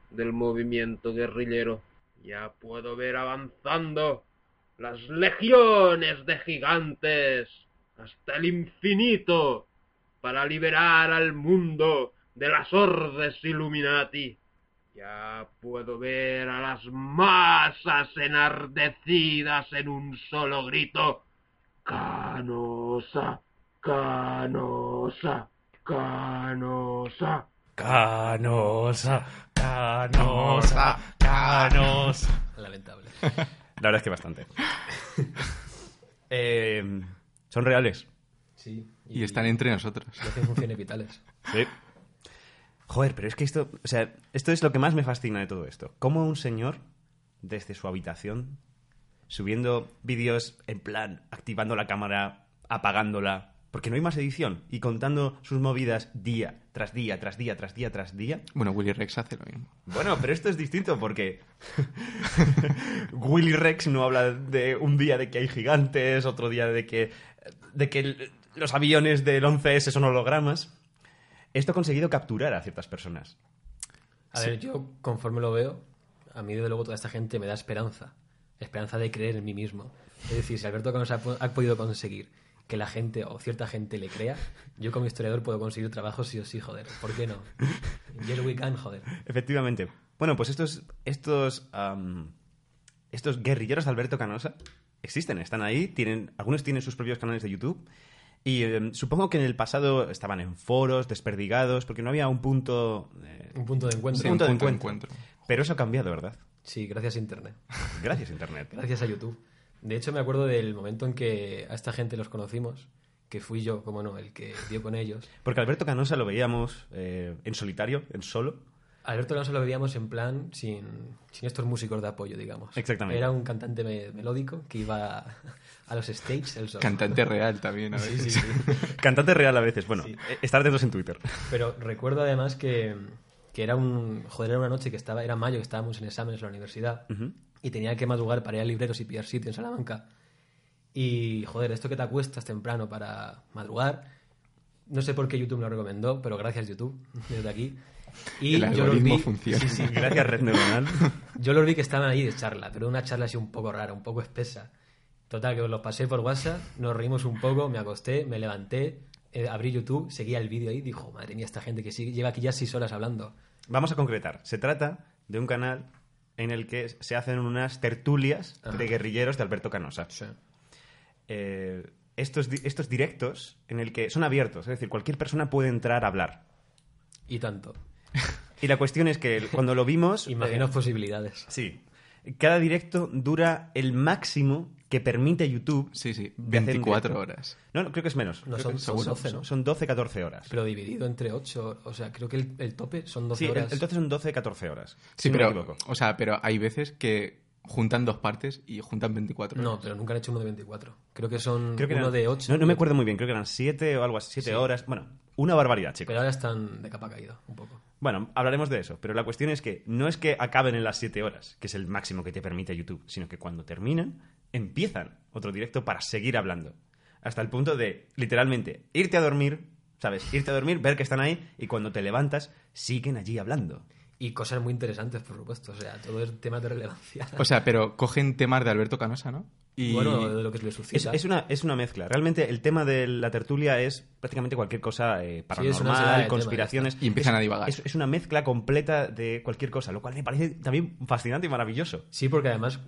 del movimiento guerrillero. Ya puedo ver avanzando las legiones de gigantes hasta el infinito para liberar al mundo de las hordes Illuminati. Ya puedo ver a las masas enardecidas en un solo grito. Canosa, canosa, canosa. Canosa, canosa, canosa. Lamentable. *laughs* La verdad es que bastante. *laughs* Eh, son reales. Sí. Y están entre nosotros. y hacen funciones vitales. Sí. Joder, pero es que esto, o sea, esto es lo que más me fascina de todo esto. Cómo un señor, desde su habitación, subiendo vídeos en plan, activando la cámara, apagándola, porque no hay más edición, y contando sus movidas día tras día, tras día, tras día, tras día. Bueno, Willy Rex hace lo mismo. Bueno, pero esto es distinto porque *laughs* Willy Rex no habla de un día de que hay gigantes, otro día de que, de que los aviones del 11S son hologramas. Esto ha conseguido capturar a ciertas personas. A ver, yo conforme lo veo, a mí desde luego toda esta gente me da esperanza. Esperanza de creer en mí mismo. Es decir, si Alberto Canosa ha, ha podido conseguir que la gente o cierta gente le crea, yo como historiador puedo conseguir trabajo sí o sí, joder. ¿Por qué no? Yes we can, joder. Efectivamente. Bueno, pues estos, estos, am, estos guerrilleros de Alberto Canosa existen, están ahí, tienen, algunos tienen sus propios canales de YouTube. Y em, supongo que en el pasado estaban en foros, desperdigados, porque no había un punto... eh, Un punto de encuentro. Sí, punto un de punto de encuentro. encuentro. Pero eso ha cambiado, ¿verdad? Sí, gracias a Internet. Gracias, Internet. Gracias a YouTube. De hecho, me acuerdo del momento en que a esta gente los conocimos, que fui yo, como no, el que dio con ellos. Porque Alberto Canosa lo veíamos eh, en solitario, en solo. Alberto Alonso lo veíamos en plan sin, sin estos músicos de apoyo, digamos. Exactamente. Era un cantante me- melódico que iba a, a los stages él solo. Cantante real también, a Sí, veces. sí, sí. *laughs* Cantante real a veces. Bueno, Sí. eh, estar atentos en Twitter. Pero recuerdo además que, que era un. Joder, era una noche que estaba. Era mayo, que estábamos en exámenes en la universidad. Ujú. Y tenía que madrugar para ir a libreros y pillar sitio en Salamanca. Y joder, esto que te acuestas temprano para madrugar. No sé por qué YouTube me lo recomendó, pero gracias YouTube, desde aquí. Y El yo los vi. funciona. Sí, sí. *laughs* Gracias, Red Neuronal. *laughs* Yo los vi que estaban ahí de charla, pero una charla así un poco rara, un poco espesa. Total, que os los pasé por WhatsApp, nos reímos un poco, me acosté, me levanté, eh, abrí YouTube, seguía el vídeo ahí, dijo, madre mía, esta gente que sigue, lleva aquí ya seis horas hablando. Vamos a concretar. Se trata de un canal en el que se hacen unas tertulias Ajá. de guerrilleros de Alberto Canosa. Eh, estos, estos directos en el que son abiertos, es decir, cualquier persona puede entrar a hablar. Y tanto. *laughs* Y la cuestión es que cuando lo vimos... *laughs* Imaginaos eh, posibilidades. sí. Cada directo dura el máximo que permite YouTube. Sí, sí, de hacer un 24 directo. horas. No, no, creo que es menos. No, son- que son 12, ¿no? Son 12, 14 horas. Pero dividido entre ocho, o sea, creo que el, el tope son 12 sí, el- horas. entonces son 12, 14 horas. Sí, si no pero, me equivoco. o sea, pero hay veces que juntan dos partes y juntan 24 No, horas. pero nunca han hecho uno de 24. Creo que son Creo que uno eran- de 8. No, no me acuerdo muy bien, creo que eran 7 o algo así, 7 Sí. horas. Bueno, una barbaridad, chicos. Pero ahora están de capa caída, un poco. Bueno, hablaremos de eso, pero la cuestión es que no es que acaben en las 7 horas, que es el máximo que te permite YouTube, sino que cuando terminan, empiezan otro directo para seguir hablando. hasta el punto de, literalmente, irte a dormir, ¿sabes? Irte a dormir, ver que están ahí y cuando te levantas, siguen allí hablando. Y cosas muy interesantes, por supuesto. O sea, todo es tema de relevancia. O sea, pero cogen temas de Alberto Canosa, ¿no? Y... Bueno, de lo que le Es, suscita. es una, es una mezcla. Realmente el tema de la tertulia es prácticamente cualquier cosa eh, Sí, paranormal, de conspiraciones. Y empiezan Es- a divagar. Es, es una mezcla completa de cualquier cosa, lo cual me parece también fascinante y maravilloso. Sí, porque además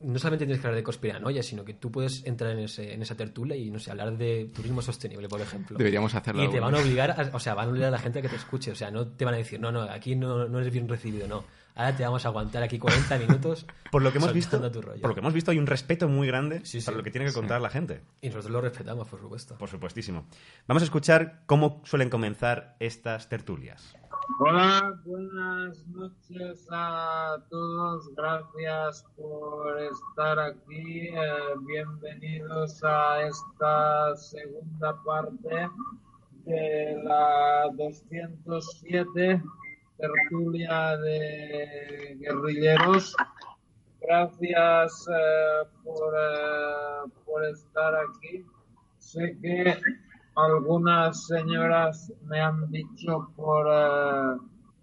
no solamente tienes que hablar de conspiranoia, sino que tú puedes entrar en, ese, en esa tertulia y, no sé, hablar de turismo sostenible, por ejemplo. Deberíamos hacerlo. Y te van a obligar, a- o sea, van a obligar a la gente a que te escuche. O sea, no te van a decir, no, no, aquí no, no eres bien recibido, no. Ahora te vamos a aguantar aquí 40 minutos. *laughs* Por lo que hemos visto, soltando tu rollo. por lo que hemos visto hay un respeto muy grande Sí, sí. para lo que tiene que contar la gente. Y nosotros lo respetamos, por supuesto. Por supuestísimo. Vamos a escuchar cómo suelen comenzar estas tertulias. Hola, buenas noches a todos. Gracias por estar aquí. Eh, bienvenidos a esta segunda parte de la 207 tertulia de guerrilleros. Gracias eh, por, eh, por estar aquí. Sé que algunas señoras me han dicho por, eh,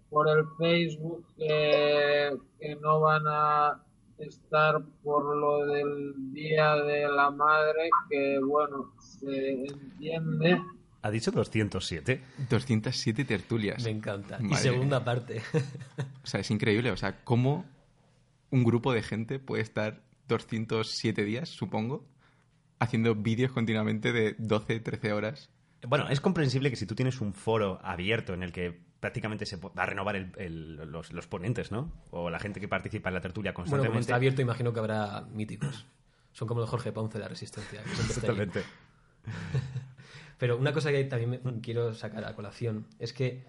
por el Facebook que, que no van a estar por lo del Día de la Madre, que bueno, se entiende. ¿Ha dicho 207? 207 tertulias. Me encanta. y Madre segunda mía. parte. O sea, es increíble. O sea, cómo un grupo de gente puede estar 207 días, supongo, haciendo vídeos continuamente de 12, 13 horas. Bueno, es comprensible que si tú tienes un foro abierto en el que prácticamente se va a renovar el- el- los, los ponentes, ¿no? O la gente que participa en la tertulia bueno, como constantemente. está abierto, imagino que habrá míticos. Son como el Jorge Ponce de la Resistencia. que. Totalmente. *laughs* Pero una cosa que también me- quiero sacar a colación es que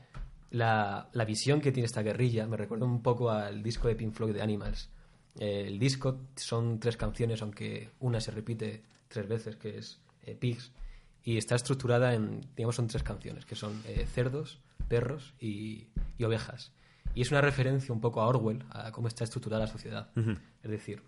la, la visión que tiene esta guerrilla me recuerda un poco al disco de Pink Floyd de Animals. Eh, el disco son tres canciones, aunque una se repite tres veces, que es eh, Pigs, y está estructurada en, digamos, son tres canciones, que son eh, cerdos, perros y, y ovejas. Y es una referencia un poco a Orwell, a cómo está estructurada la sociedad. Es decir,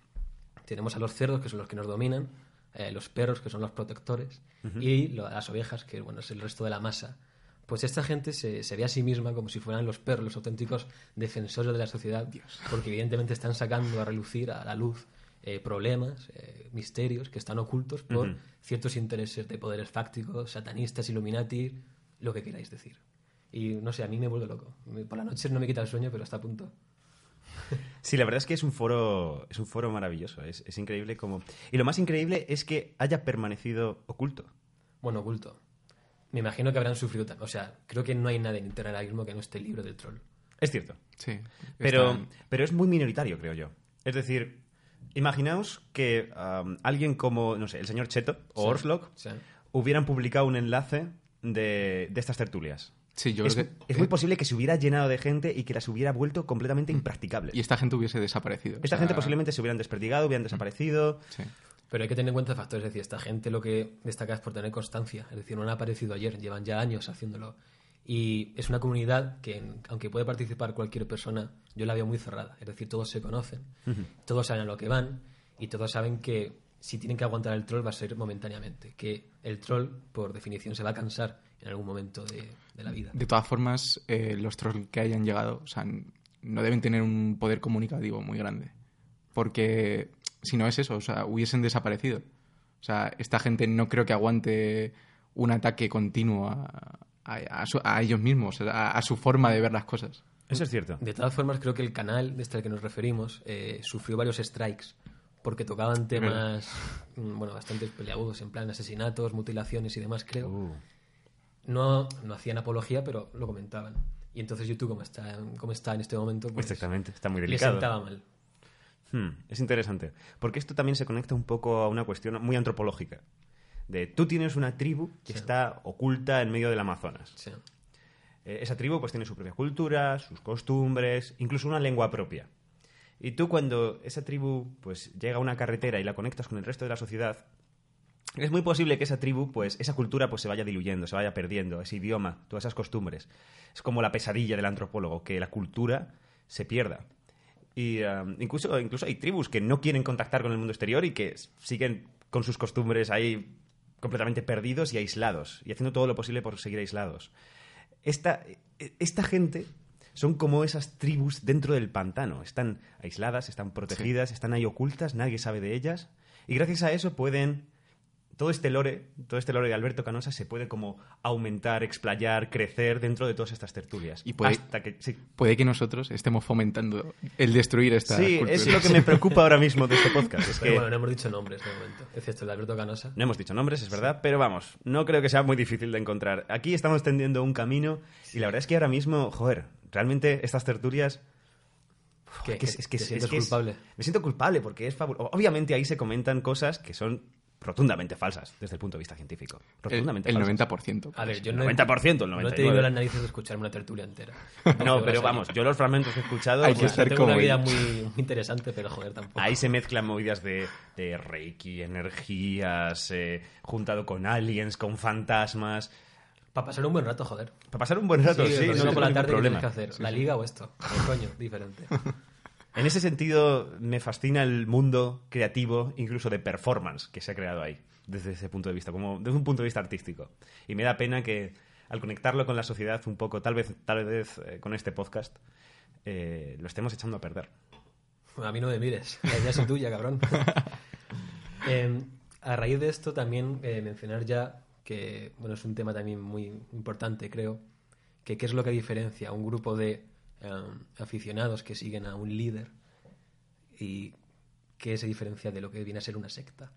tenemos a los cerdos, que son los que nos dominan, eh, los perros, que son los protectores, y lo- las ovejas, que bueno, es el resto de la masa. Pues esta gente se, se ve a sí misma como si fueran los perros, los auténticos defensores de la sociedad, porque evidentemente están sacando a relucir a la luz eh, problemas, eh, misterios que están ocultos por ciertos intereses de poderes fácticos, satanistas, illuminati, lo que queráis decir. Y no sé, a mí me vuelve loco. Por la noche no me quita el sueño, pero está a punto. *laughs* Sí, la verdad es que es un foro, es un foro maravilloso. Es, es increíble como. Y lo más increíble es que haya permanecido oculto. Bueno, oculto. Me imagino que habrán sufrido también. O sea, creo que no hay nada en Internet ahora mismo que no esté libre del troll. Es cierto. Sí. Pero, Están- pero es muy minoritario, creo yo. Es decir, imaginaos que um, alguien como, no sé, el señor Cheto o Sí, Orslock sí. hubieran publicado un enlace de, de estas tertulias. Sí, yo es, creo que... es muy posible que se hubiera llenado de gente y que las hubiera vuelto completamente impracticables. Y esta gente hubiese desaparecido. Esta O sea, gente posiblemente se hubieran desperdigado, hubieran desaparecido. Sí. Pero hay que tener en cuenta factores. Es decir, esta gente lo que destaca es por tener constancia. Es decir, no han aparecido ayer, llevan ya años haciéndolo. Y es una comunidad que, aunque puede participar cualquier persona, yo la veo muy cerrada. Es decir, todos se conocen, todos saben a lo que van y todos saben que si tienen que aguantar el troll va a ser momentáneamente. Que el troll, por definición, se va a cansar en algún momento de, de la vida. De todas formas, eh, los trolls que hayan llegado, o sea, no deben tener un poder comunicativo muy grande. Porque si no es eso, o sea, hubiesen desaparecido. O sea, esta gente no creo que aguante un ataque continuo a, a- a su- a ellos mismos, a, a su forma de ver las cosas. Eso es cierto. De todas formas, creo que el canal este al que nos referimos eh, sufrió varios strikes porque tocaban temas mm, bueno, bastante peleagudos, en plan asesinatos, mutilaciones y demás, creo. Uh. No, no hacían apología, pero lo comentaban. Y entonces YouTube, como está, como está en este momento, pues, Exactamente, está muy le delicado. sentaba mal. Hmm, es interesante. Porque esto también se conecta un poco a una cuestión muy antropológica. De tú tienes una tribu que Sí. está oculta en medio del Amazonas. Sí. Eh, esa tribu pues tiene su propia cultura, sus costumbres, incluso una lengua propia. Y tú cuando esa tribu pues llega a una carretera y la conectas con el resto de la sociedad, es muy posible que esa tribu, pues esa cultura pues se vaya diluyendo, se vaya perdiendo, ese idioma, todas esas costumbres. Es como la pesadilla del antropólogo, que la cultura se pierda. Y um, incluso, incluso hay tribus que no quieren contactar con el mundo exterior y que siguen con sus costumbres ahí completamente perdidos y aislados, y haciendo todo lo posible por seguir aislados. Esta, esta gente son como esas tribus dentro del pantano. Están aisladas, están protegidas, están ahí ocultas, nadie sabe de ellas. Y gracias a eso pueden todo este lore, todo este lore de Alberto Canosa se puede como aumentar, explayar, crecer dentro de todas estas tertulias. Y puede, Hasta que, sí. puede que nosotros estemos fomentando el destruir esta Sí, cultura. es lo que me *laughs* preocupa ahora mismo de este podcast. Es que bueno, no hemos dicho nombres de momento. Excepto el de Alberto Canosa. no hemos dicho nombres, es verdad, pero vamos, no creo que sea muy difícil de encontrar. Aquí estamos tendiendo un camino y la verdad es que ahora mismo, joder, realmente estas tertulias... ¿Qué? que es- es que ¿Te es- es es- culpable? me siento culpable porque es fabuloso. Obviamente ahí se comentan cosas que son rotundamente falsas desde el punto de vista científico. El, Rotundamente el falsas. 90%. A ver, yo El no, 90%, el no te 99%. digo las narices de escucharme una tertulia entera. *laughs* No, pero vamos, yo los fragmentos que he escuchado... Hay que pues, estar Tengo una como vida ellos. muy, muy interesante, pero joder, tampoco. Ahí se mezclan movidas de, de Reiki, energías, eh, juntado con aliens, con fantasmas. Para pasar un buen rato, joder. Para pasar un buen rato, sí, el no tengo por la tarde, ¿qué tienes que hacer? ¿La liga o esto? Pues, coño, diferente. *laughs* En ese sentido, me fascina el mundo creativo, incluso de performance, que se ha creado ahí, desde ese punto de vista, como desde un punto de vista artístico. Y me da pena que al conectarlo con la sociedad un poco, tal vez, tal vez eh, con este podcast, eh, lo estemos echando a perder. A mí no me mires, la idea es tuya, cabrón. *laughs* Eh, a raíz de esto también eh, mencionar ya que, bueno, es un tema también muy importante, creo, que qué es lo que diferencia un grupo de eh, aficionados que siguen a un líder y qué se diferencia de lo que viene a ser una secta.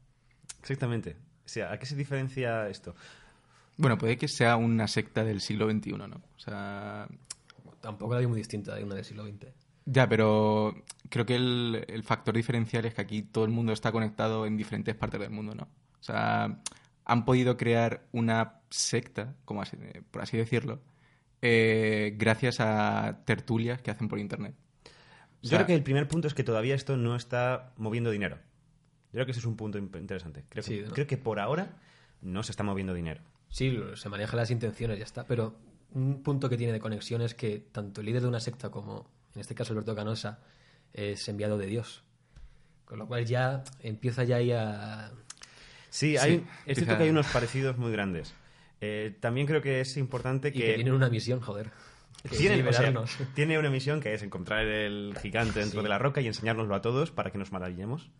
Exactamente. O sea, ¿a qué se diferencia esto? Bueno, puede que sea una secta del siglo XXI, ¿no? O sea, Tampoco la vi muy distinta de una del siglo XX. ya, pero creo que el, el factor diferencial es que aquí todo el mundo está conectado en diferentes partes del mundo, ¿no? O sea, han podido crear una secta, como así, por así decirlo, eh, gracias a tertulias que hacen por internet. O Yo creo que el primer punto es que todavía esto no está moviendo dinero. Yo creo que ese es un punto interesante. Creo que, Sí, ¿no? creo que por ahora no se está moviendo dinero. Sí, se manejan las intenciones, ya está. Pero un punto que tiene de conexión es que tanto el líder de una secta como, en este caso, Alberto Canosa, es enviado de Dios. Con lo cual ya empieza ya ahí a... Sí, hay, es quizá- cierto que hay unos parecidos muy grandes. Eh, también creo que es importante Y que... que tienen una misión, joder. Que Tienen- o sea, *laughs* tiene una misión que es encontrar el gigante dentro Sí. de la roca y enseñárnoslo a todos para que nos maravillemos.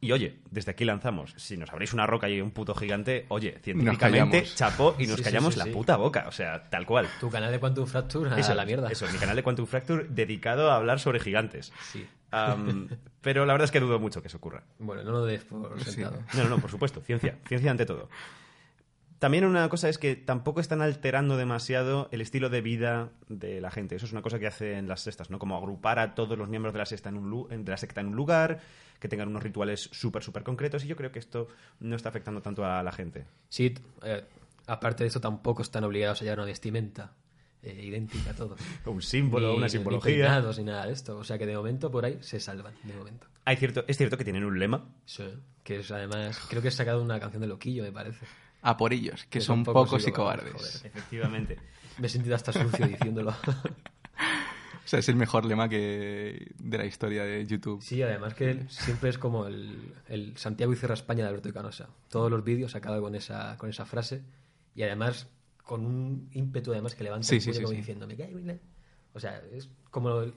Y oye, desde aquí lanzamos, si nos abrís una roca y un puto gigante, oye, científicamente callamos. chapó y nos Sí, callamos sí, la sí. puta boca, o sea, tal cual. Tu canal de Quantum Fracture a Eso, la mierda. Eso, mi canal de Quantum Fracture dedicado a hablar sobre gigantes. Sí. Am, *laughs* pero la verdad es que dudo mucho que eso ocurra. Bueno, no lo des por sentado. No, no, no, por supuesto, ciencia, ciencia ante todo. También una cosa es que tampoco están alterando demasiado el estilo de vida de la gente. Eso es una cosa que hacen las sextas, ¿no? Como agrupar a todos los miembros de la, sexta en un de la secta en un lugar, que tengan unos rituales súper, súper concretos. Y yo creo que esto no está afectando tanto a la gente. Sí, eh, aparte de eso, tampoco están obligados a llevar una vestimenta eh, idéntica a todos. *laughs* Un símbolo, Ni- una Ni simbología. peinados, ni nada de esto. O sea que de momento por ahí se salvan, de momento. Hay cierto, es cierto que tienen un lema. Sí, que es además, creo que he sacado una canción de Loquillo, me parece. A por ellos, que Que son son pocos pocos y cobardes, cobardes. joder. Efectivamente. Me he sentido hasta sucio diciéndolo. *laughs* O sea, es el mejor lema que de la historia de YouTube. Sí, además que siempre es como el, el Santiago y Cierra España de Alberto y Canosa. Todos los vídeos acaban con esa, con esa frase y además con un ímpetu además que levanta Sí, el sí, sí, como sí. diciendo, "Me la-". O sea, es como el-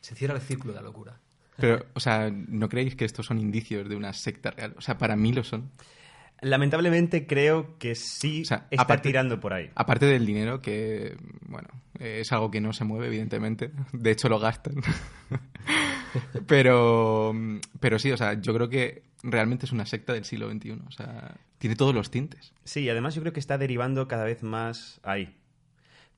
se cierra el círculo de la locura. Pero, o sea, ¿no creéis que estos son indicios de una secta real? O sea, para mí lo son. Lamentablemente creo que sí O sea, está aparte- tirando por ahí. Aparte del dinero, que, bueno, es algo que no se mueve, evidentemente. De hecho, lo gastan. *laughs* pero, pero sí, o sea, yo creo que realmente es una secta del siglo XXI. O sea, tiene todos los tintes. Sí, y además yo creo que está derivando cada vez más ahí.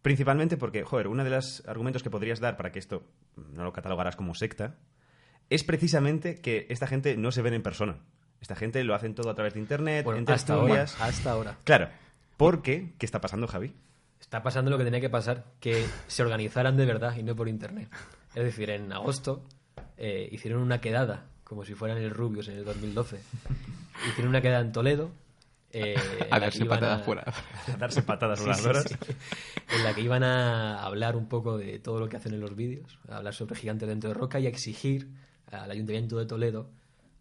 Principalmente porque, joder, uno de los argumentos que podrías dar para que esto no lo catalogaras como secta es precisamente que esta gente no se ven en persona. Esta gente lo hacen todo a través de internet, Bueno, en hasta ahora, hasta ahora. Claro. Porque, ¿qué está pasando, Javi? Está pasando lo que tenía que pasar, que se organizaran de verdad y no por internet. Es decir, en agosto eh, hicieron una quedada, como si fueran el Rubius en el 2012. Hicieron una quedada en Toledo. eh, *laughs* A darse patadas a- fuera. A darse patadas voladoras. sí, sí. En la que iban a hablar un poco de todo lo que hacen en los vídeos, a hablar sobre gigantes dentro de roca y a exigir al Ayuntamiento de Toledo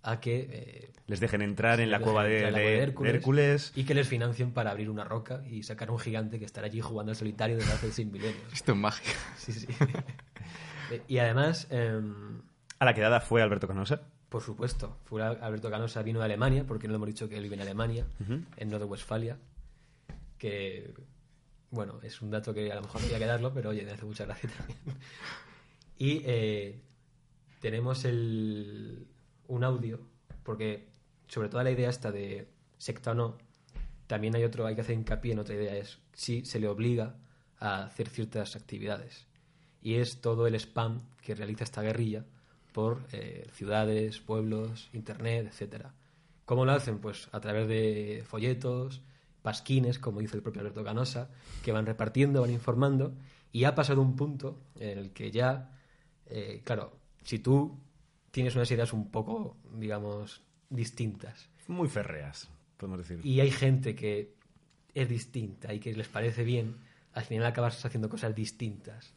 a que eh, Les dejen entrar en la cueva de, Hércules. y que les financien para abrir una roca y sacar a un gigante que estará allí jugando al solitario desde hace seis milenios. Esto es magia. Sí, sí. *laughs* Y además, em, A la quedada fue Alberto Canosa. por supuesto, fue Alberto Canosa vino de Alemania, porque no le hemos dicho que él vive en Alemania, en Norte Westfalia, que, bueno, es un dato que a lo mejor no había que darlo, pero oye, me hace mucha gracia también. Y eh, tenemos el, un audio, porque sobre todo la idea esta de secta o no, también hay otro, hay que hacer hincapié en otra idea, es si se le obliga a hacer ciertas actividades. Y es todo el spam que realiza esta guerrilla por eh, ciudades, pueblos, internet, etcétera. ¿Cómo lo hacen? Pues a través de folletos, pasquines, como dice el propio Alberto Canosa, que van repartiendo, van informando, y ha pasado un punto en el que ya, eh, claro, si tú tienes unas ideas un poco, digamos, distintas, Muy férreas, podemos decir. y hay gente que es distinta y que les parece bien, al final acabas haciendo cosas distintas.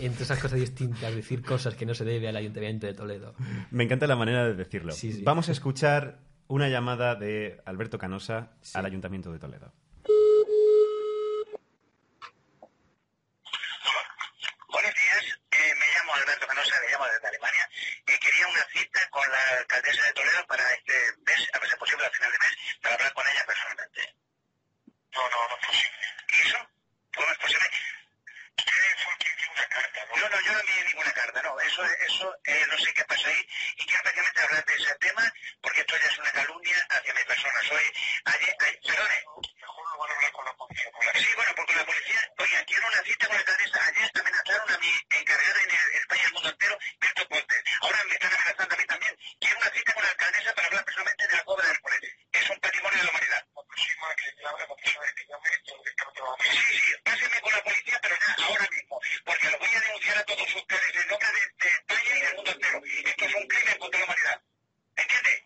Entre esas cosas distintas, decir cosas que no se debe al Ayuntamiento de Toledo. Me encanta la manera de decirlo. Sí, sí. Vamos a escuchar una llamada de Alberto Canosa Sí. al Ayuntamiento de Toledo. Buenos días, eh, me llamo Alberto Canosa, me llamo desde Alemania. Eh, quería una cita con la alcaldesa de Toledo para este mes, a ver si es posible a final de mes, para hablar con ella personalmente. No, no, no es posible. ¿Y eso? ¿Cómo es posible? Usted fue quien dio una carta, ¿no? No, no, yo no envié ninguna carta, no. Eso, eso eh, no sé qué pasa ahí. Y quiero especialmente hablar de ese tema, porque esto ya es una calumnia hacia mi persona. Soy... Ayer, ayer, perdone. Mejor no van a hablar con la policía. Sí, bueno, porque la policía... Oiga, quiero una cita con la alcaldesa. Ayer amenazaron a mi encargada en el- España y el mundo entero, Beto Ponte. Ahora me están amenazando a mí también. Quiero una cita con la alcaldesa para hablar personalmente de la cobra del Hércules. Es un patrimonio de la humanidad. Sí, sí, pásenme con la policía, pero ya ahora mismo. Porque lo voy a denunciar a todos ustedes en nombre de, de España y del mundo entero. Esto es un crimen contra la humanidad. ¿Entiende?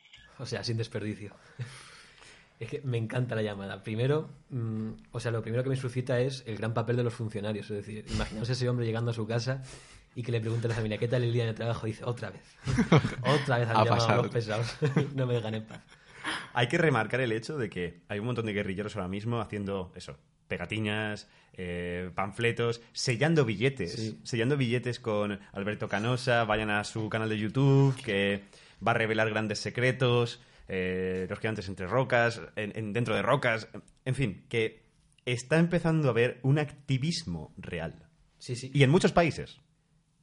Sin desperdicio. Es que me encanta la llamada. Primero, mm, o sea, lo primero que me suscita es el gran papel de los funcionarios. Es decir, imaginaos ese hombre llegando a su casa y que le pregunte a la familia, ¿qué tal el día de trabajo? Dice, otra vez. otra vez *laughs* han Ha llamado a los pesados. *laughs* no me dejan en paz. Hay que remarcar el hecho de que hay un montón de guerrilleros ahora mismo haciendo eso, pegatinas, eh, panfletos, sellando billetes, Sí. sellando billetes con Alberto Canosa, vayan a su canal de YouTube, que va a revelar grandes secretos, eh, los gigantes entre rocas, en- en- dentro de rocas, en fin, que está empezando a haber un activismo real. Sí, sí. Y en muchos países.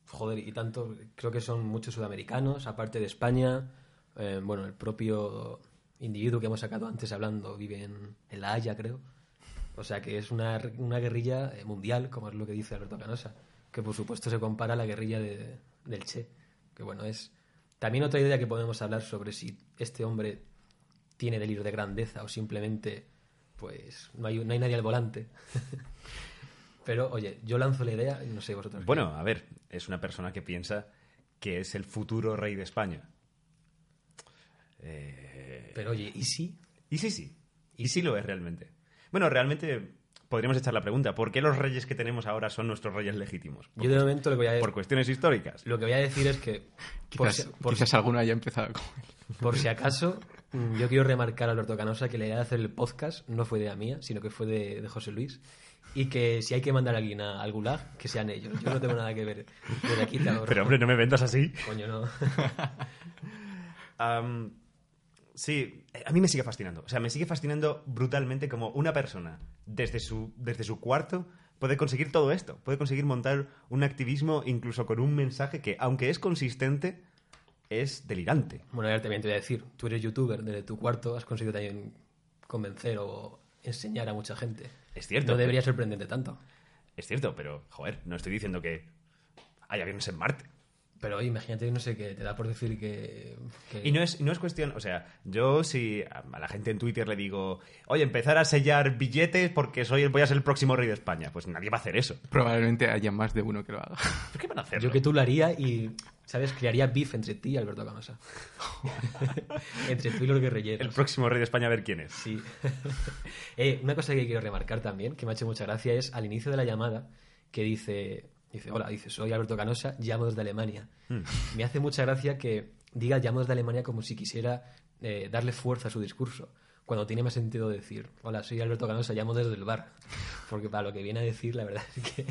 Joder, y tanto, creo que son muchos sudamericanos, aparte de España. eh, bueno, el propio individuo que hemos sacado antes hablando vive en, en La Haya, creo. O sea que es una, una guerrilla eh, mundial, como es lo que dice Alberto Canosa, que por supuesto se compara a la guerrilla de- del Che. Que bueno, es también otra idea que podemos hablar sobre si este hombre tiene delirio de grandeza o simplemente, pues, no hay, no hay nadie al volante. *laughs* Pero, oye, yo lanzo la idea y no sé vosotros. qué- Bueno, a ver, es una persona que piensa que es el futuro rey de España. Eh, Pero oye, ¿y si? Y sí, sí. Y sí lo es realmente. Bueno, realmente podríamos echar la pregunta, ¿por qué los reyes que tenemos ahora son nuestros reyes legítimos? Por, Yo de momento lo que voy a, por cuestiones históricas. lo que voy a decir es que, *laughs* por, Quizás, si, por, quizás alguno haya empezado con él. por si *laughs* acaso, mm, yo quiero remarcar a Alberto Canosa que la idea de hacer el podcast no fue de la mía, sino que fue de, de José Luis. Y que si hay que mandar a alguien a- al gulag, que sean ellos. Yo no tengo nada que ver. Desde aquí. *laughs* Pero hombre, no me vendas así. Coño, no. Am, sí, eh, a mí me sigue fascinando. O sea, me sigue fascinando brutalmente como una persona desde su, desde su cuarto puede conseguir todo esto. Puede conseguir montar un activismo incluso con un mensaje que, aunque es consistente, es delirante. Bueno, a ver, también te voy a decir, tú eres youtuber, desde tu cuarto has conseguido también convencer o enseñar a mucha gente. Es cierto. No debería sorprenderte tanto. Es cierto, pero, joder, no estoy diciendo que haya aviones en Marte. Pero imagínate, no sé, que te da por decir que... que- Y no es, no es cuestión, o sea, yo si a la gente en Twitter le digo, oye, empezar a sellar billetes porque soy voy a ser el próximo rey de España, pues nadie va a hacer eso. Probablemente haya más de uno que lo haga. ¿Por *laughs* qué van a hacerlo? Yo que tú lo haría y, ¿sabes? Crearía beef entre ti y Alberto Canosa. entre tú y los guerrilleros. El próximo rey de España a ver quién es. Sí. *laughs* Eh, una cosa que quiero remarcar también, que me ha hecho mucha gracia, es al inicio de la llamada que dice, dice, hola, dice, soy Alberto Canosa, llamo desde Alemania. Hmm. Me hace mucha gracia que diga llamo desde Alemania como si quisiera eh, darle fuerza a su discurso. Cuando tiene más sentido decir, hola, soy Alberto Canosa, llamo desde el bar. *laughs* Porque para lo que viene a decir, la verdad es que...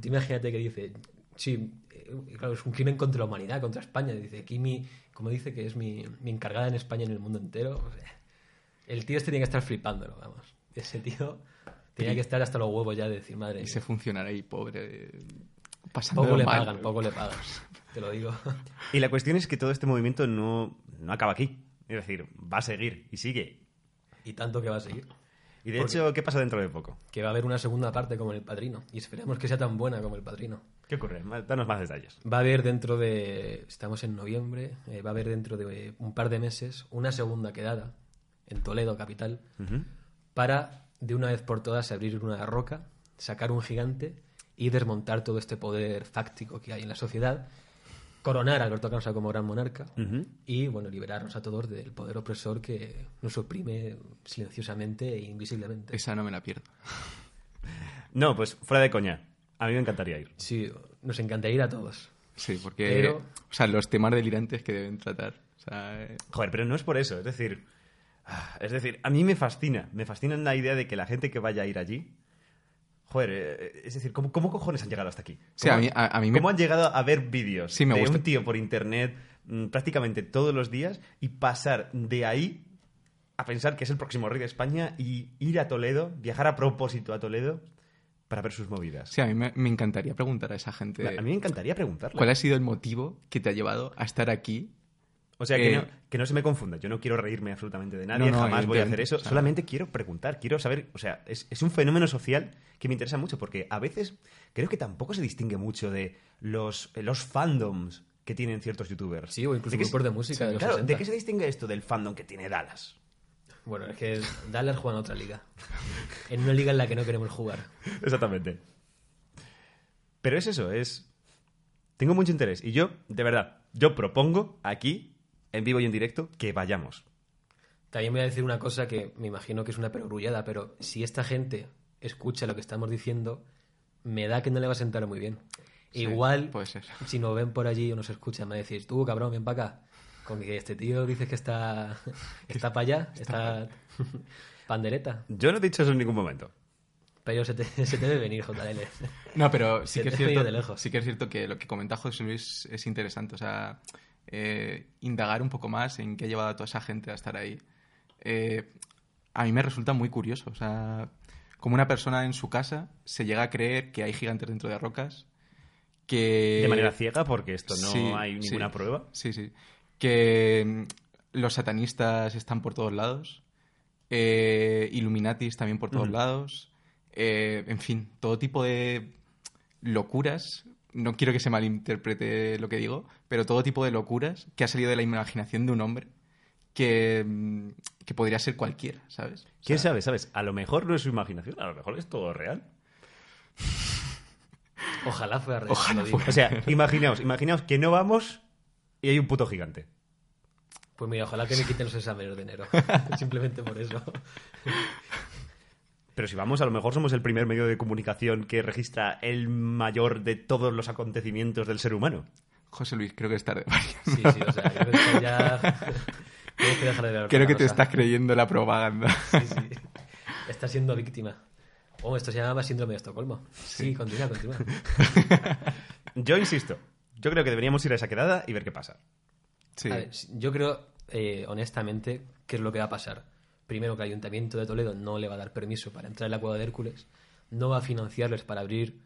Tú imagínate que dice, sí, eh, claro, es un crimen contra la humanidad, contra España. Dice, aquí mi, como dice que es mi, mi encargada en España y en el mundo entero. o sea, el tío este tiene que estar flipándolo, vamos. Ese tío tenía que estar hasta los huevos ya de decir, madre ese funcionario ahí, pobre, pasando Poco le mal. pagan, poco le pagan. Te lo digo. *laughs* Y la cuestión es que todo este movimiento no, no acaba aquí. Es decir, va a seguir y sigue. Y tanto que va a seguir. Y de Porque- hecho, ¿qué pasa dentro de poco? Que va a haber una segunda parte como en El Padrino. Y esperemos que sea tan buena como El Padrino. ¿Qué ocurre? Danos más detalles. Va a haber dentro de... Estamos en noviembre. eh, va a haber dentro de un par de meses una segunda quedada en Toledo, capital, para de una vez por todas abrir una roca, sacar un gigante y desmontar todo este poder fáctico que hay en la sociedad, coronar a Alberto Canosa como gran monarca y bueno liberarnos a todos del poder opresor que nos oprime silenciosamente e invisiblemente. Esa no me la pierdo. *laughs* No, pues fuera de coña. A mí me encantaría ir. Sí, nos encantaría ir a todos. Sí, porque... Pero- O sea, los temas delirantes que deben tratar. O sea, eh, Joder, pero no es por eso. Es decir, es decir, a mí me fascina. Me fascina la idea de que la gente que vaya a ir allí. Joder, eh, es decir, ¿cómo, cómo cojones han llegado hasta aquí? Sí, ¿Cómo, a mí- a- a mí me- ¿Cómo han llegado a ver vídeos Sí, me de gusta. un tío por internet mm, prácticamente todos los días y pasar de ahí a pensar que es el próximo rey de España y ir a Toledo, viajar a propósito a Toledo para ver sus movidas? sí, a mí me, me encantaría preguntar a esa gente... A mí me encantaría preguntarle. ¿Cuál ha sido el motivo que te ha llevado a estar aquí? O sea, que, Eh, no, que no se me confunda. Yo no quiero reírme absolutamente de nadie, No, no, jamás voy a hacer eso. o sea- Solamente quiero preguntar, quiero saber. O sea, es, es un fenómeno social que me interesa mucho porque a veces creo que tampoco se distingue mucho de los, los fandoms que tienen ciertos youtubers. Sí, o incluso ¿De grupos se- de música de los Claro, 60. ¿de qué se distingue esto del fandom que tiene Dallas? Bueno, es que Dallas juega en otra liga. En una liga en la que no queremos jugar. Exactamente. Pero es eso, es. Tengo mucho interés. Y yo, de verdad, yo propongo aquí, en vivo y en directo, que vayamos. También voy a decir una cosa que me imagino que es una perogrullada, pero si esta gente escucha lo que estamos diciendo, me da que no le va a sentar muy bien. Sí, Igual, puede ser. si nos ven por allí o nos escuchan, me decís, tú, cabrón, ven para acá. Con que este tío dices que está, *laughs* está para allá, está *laughs* pandereta. Yo no he dicho eso en ningún momento. Pero se te, *laughs* se te debe venir, JL. No, pero sí Se que, es te ve cierto, de lejos. sí que es cierto que lo que comenta José Luis es interesante. O sea, eh, indagar un poco más en qué ha llevado a toda esa gente a estar ahí. Eh, a mí me resulta muy curioso. O sea, como una persona en su casa se llega a creer que hay gigantes dentro de rocas. Que... De manera ciega, porque esto no Sí, hay sí. ninguna prueba. Sí, sí. Que mm, los satanistas están por todos lados. Eh, Illuminatis también por todos lados. Eh, en fin, todo tipo de locuras. No quiero que se malinterprete lo que digo, pero todo tipo de locuras que ha salido de la imaginación de un hombre que, mm, que podría ser cualquiera, ¿sabes? O ¿Quién sabe? ¿Sabes? A lo mejor no es su imaginación, a lo mejor es todo real. *laughs* Ojalá fuera real. Ojalá fuera. O sea, imaginaos, imaginaos que no vamos y hay un puto gigante. Pues mira, ojalá que me quiten los exámenes de enero. *laughs* Simplemente por eso. Pero si vamos, a lo mejor somos el primer medio de comunicación que registra el mayor de todos los acontecimientos del ser humano. José Luis, creo que es tarde. Sí, sí, o sea, creo que ya... *laughs* Tienes que dejar de ver creo que te cosa. estás creyendo la propaganda. Sí, sí. Estás siendo víctima. Oh, esto se llama síndrome de Estocolmo. Sí, continúa, continúa. *laughs* Yo insisto, yo creo que deberíamos ir a esa quedada y ver qué pasa. Sí. A ver, yo creo, eh, honestamente, qué es lo que va a pasar. Primero, que el Ayuntamiento de Toledo no le va a dar permiso para entrar en la cueva de Hércules, no va a financiarles para abrir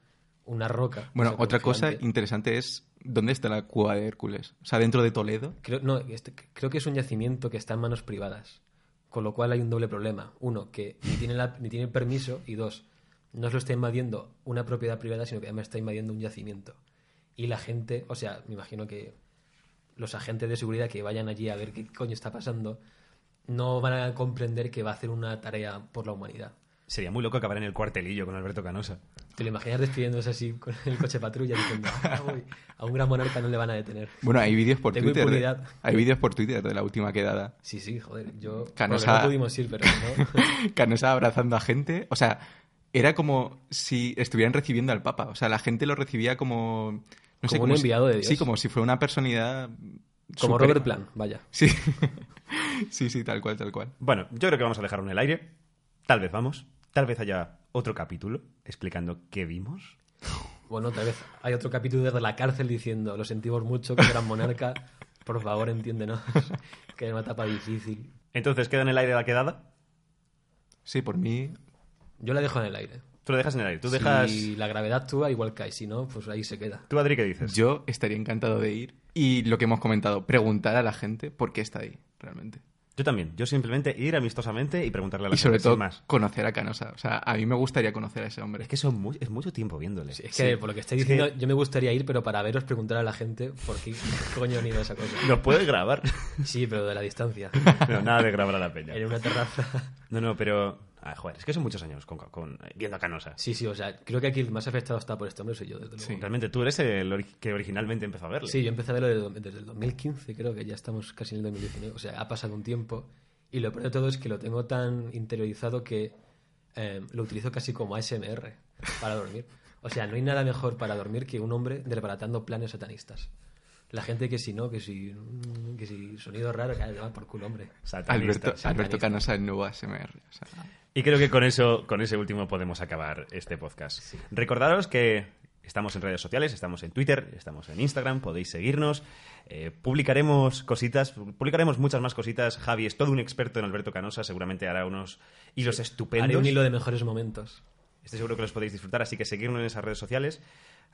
una roca. Bueno, otra cosa interesante es dónde está la cueva de Hércules. O sea, dentro de Toledo. Creo, no, este- creo que es un yacimiento que está en manos privadas. Con lo cual hay un doble problema. Uno, que ni tiene, la- ni tiene permiso. Y dos, no se lo está invadiendo una propiedad privada, sino que además está invadiendo un yacimiento. Y la gente, o sea, me imagino que los agentes de seguridad que vayan allí a ver qué coño está pasando, no van a comprender que va a hacer una tarea por la humanidad. Sería muy loco acabar en el cuartelillo con Alberto Canosa. ¿Te lo imaginas despidiéndose así con el coche patrulla diciendo, "Ah, voy, a un gran monarca no le van a detener? Bueno, hay vídeos por Tengo Twitter. de- hay vídeos por Twitter de la última quedada. Sí, sí, joder, yo... Canosa- no pudimos ir, pero no... *laughs* Canosa abrazando a gente. O sea, era como si estuvieran recibiendo al Papa. O sea, la gente lo recibía como. No sé, Como un si- enviado de Dios. Sí, como si fuera una personalidad Como Robert Plan, vaya. Sí. *laughs* *laughs* sí, sí, tal cual, tal cual. Bueno, yo creo que vamos a dejarlo en el aire. Tal vez vamos. Tal vez haya otro capítulo explicando qué vimos. Bueno, otra vez hay otro capítulo desde la cárcel diciendo lo sentimos mucho, que gran monarca, por favor entiéndenos, *laughs* que es una etapa difícil. Entonces, ¿queda en el aire la quedada? Sí, por mí. Yo la dejo en el aire. Tú lo dejas en el aire. Tú dejas... Si la gravedad actúa, igual cae. Si no, pues ahí se queda. Tú, Adri, ¿qué dices? Yo estaría encantado de ir. Y lo que hemos comentado, preguntar a la gente por qué está ahí, realmente. Yo también. Yo simplemente ir amistosamente y preguntarle a la Y sobre todo más. conocer a Canosa. O sea, a mí me gustaría conocer a ese hombre. Es que son es mucho tiempo viéndole. Es que, por lo que estáis diciendo, yo me gustaría ir, pero para veros preguntar a la gente por qué coño han ido a esa cosa. *laughs* ¿Nos puedes grabar? Sí, pero de la distancia. *laughs* No, nada de grabar a la peña. En una terraza. No, no, pero... Ah, joder, es que son muchos años con, con- viendo a Canosa. Sí, sí, o sea, creo que aquí el más afectado está por este hombre soy yo, desde luego. Sí. Realmente tú eres el ori- que originalmente empezó a verle. Sí, yo empecé a verlo desde, desde el 2015, creo que ya estamos casi en el 2019. O sea, ha pasado un tiempo. Y lo peor de todo es que lo tengo tan interiorizado que eh, lo utilizo casi como ASMR para dormir. O sea, no hay nada mejor para dormir que un hombre desbaratando planes satanistas. La gente que si no, que si, que si sonido raro, que va por culo, hombre. Satanista. Alberto, satanista. Alberto Canosa, el nuevo ASMR. O sea, Y creo que con eso, con ese último podemos acabar este podcast. Recordaros que estamos en redes sociales, estamos en Twitter, estamos en Instagram, podéis seguirnos. eh, publicaremos cositas, publicaremos muchas más cositas. Javi es todo un experto en Alberto Canosa, seguramente hará unos hilos estupendos. Haré un hilo de mejores momentos. Estoy seguro que los podéis disfrutar, así que seguirnos en esas redes sociales,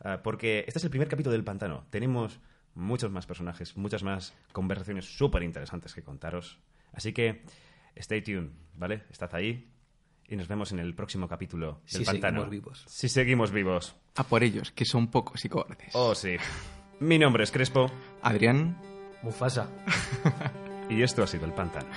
ah, porque este es el primer capítulo del Pantano. Tenemos muchos más personajes, muchas más conversaciones súper interesantes que contaros. Así que, stay tuned, ¿vale? Estad ahí y nos vemos en el próximo capítulo del Si Pantano. seguimos vivos. Si seguimos vivos. a por ellos, que son pocos y cobardes. Oh, sí. Mi nombre es Crespo Adrián, Mufasa. y esto ha sido el Pantano.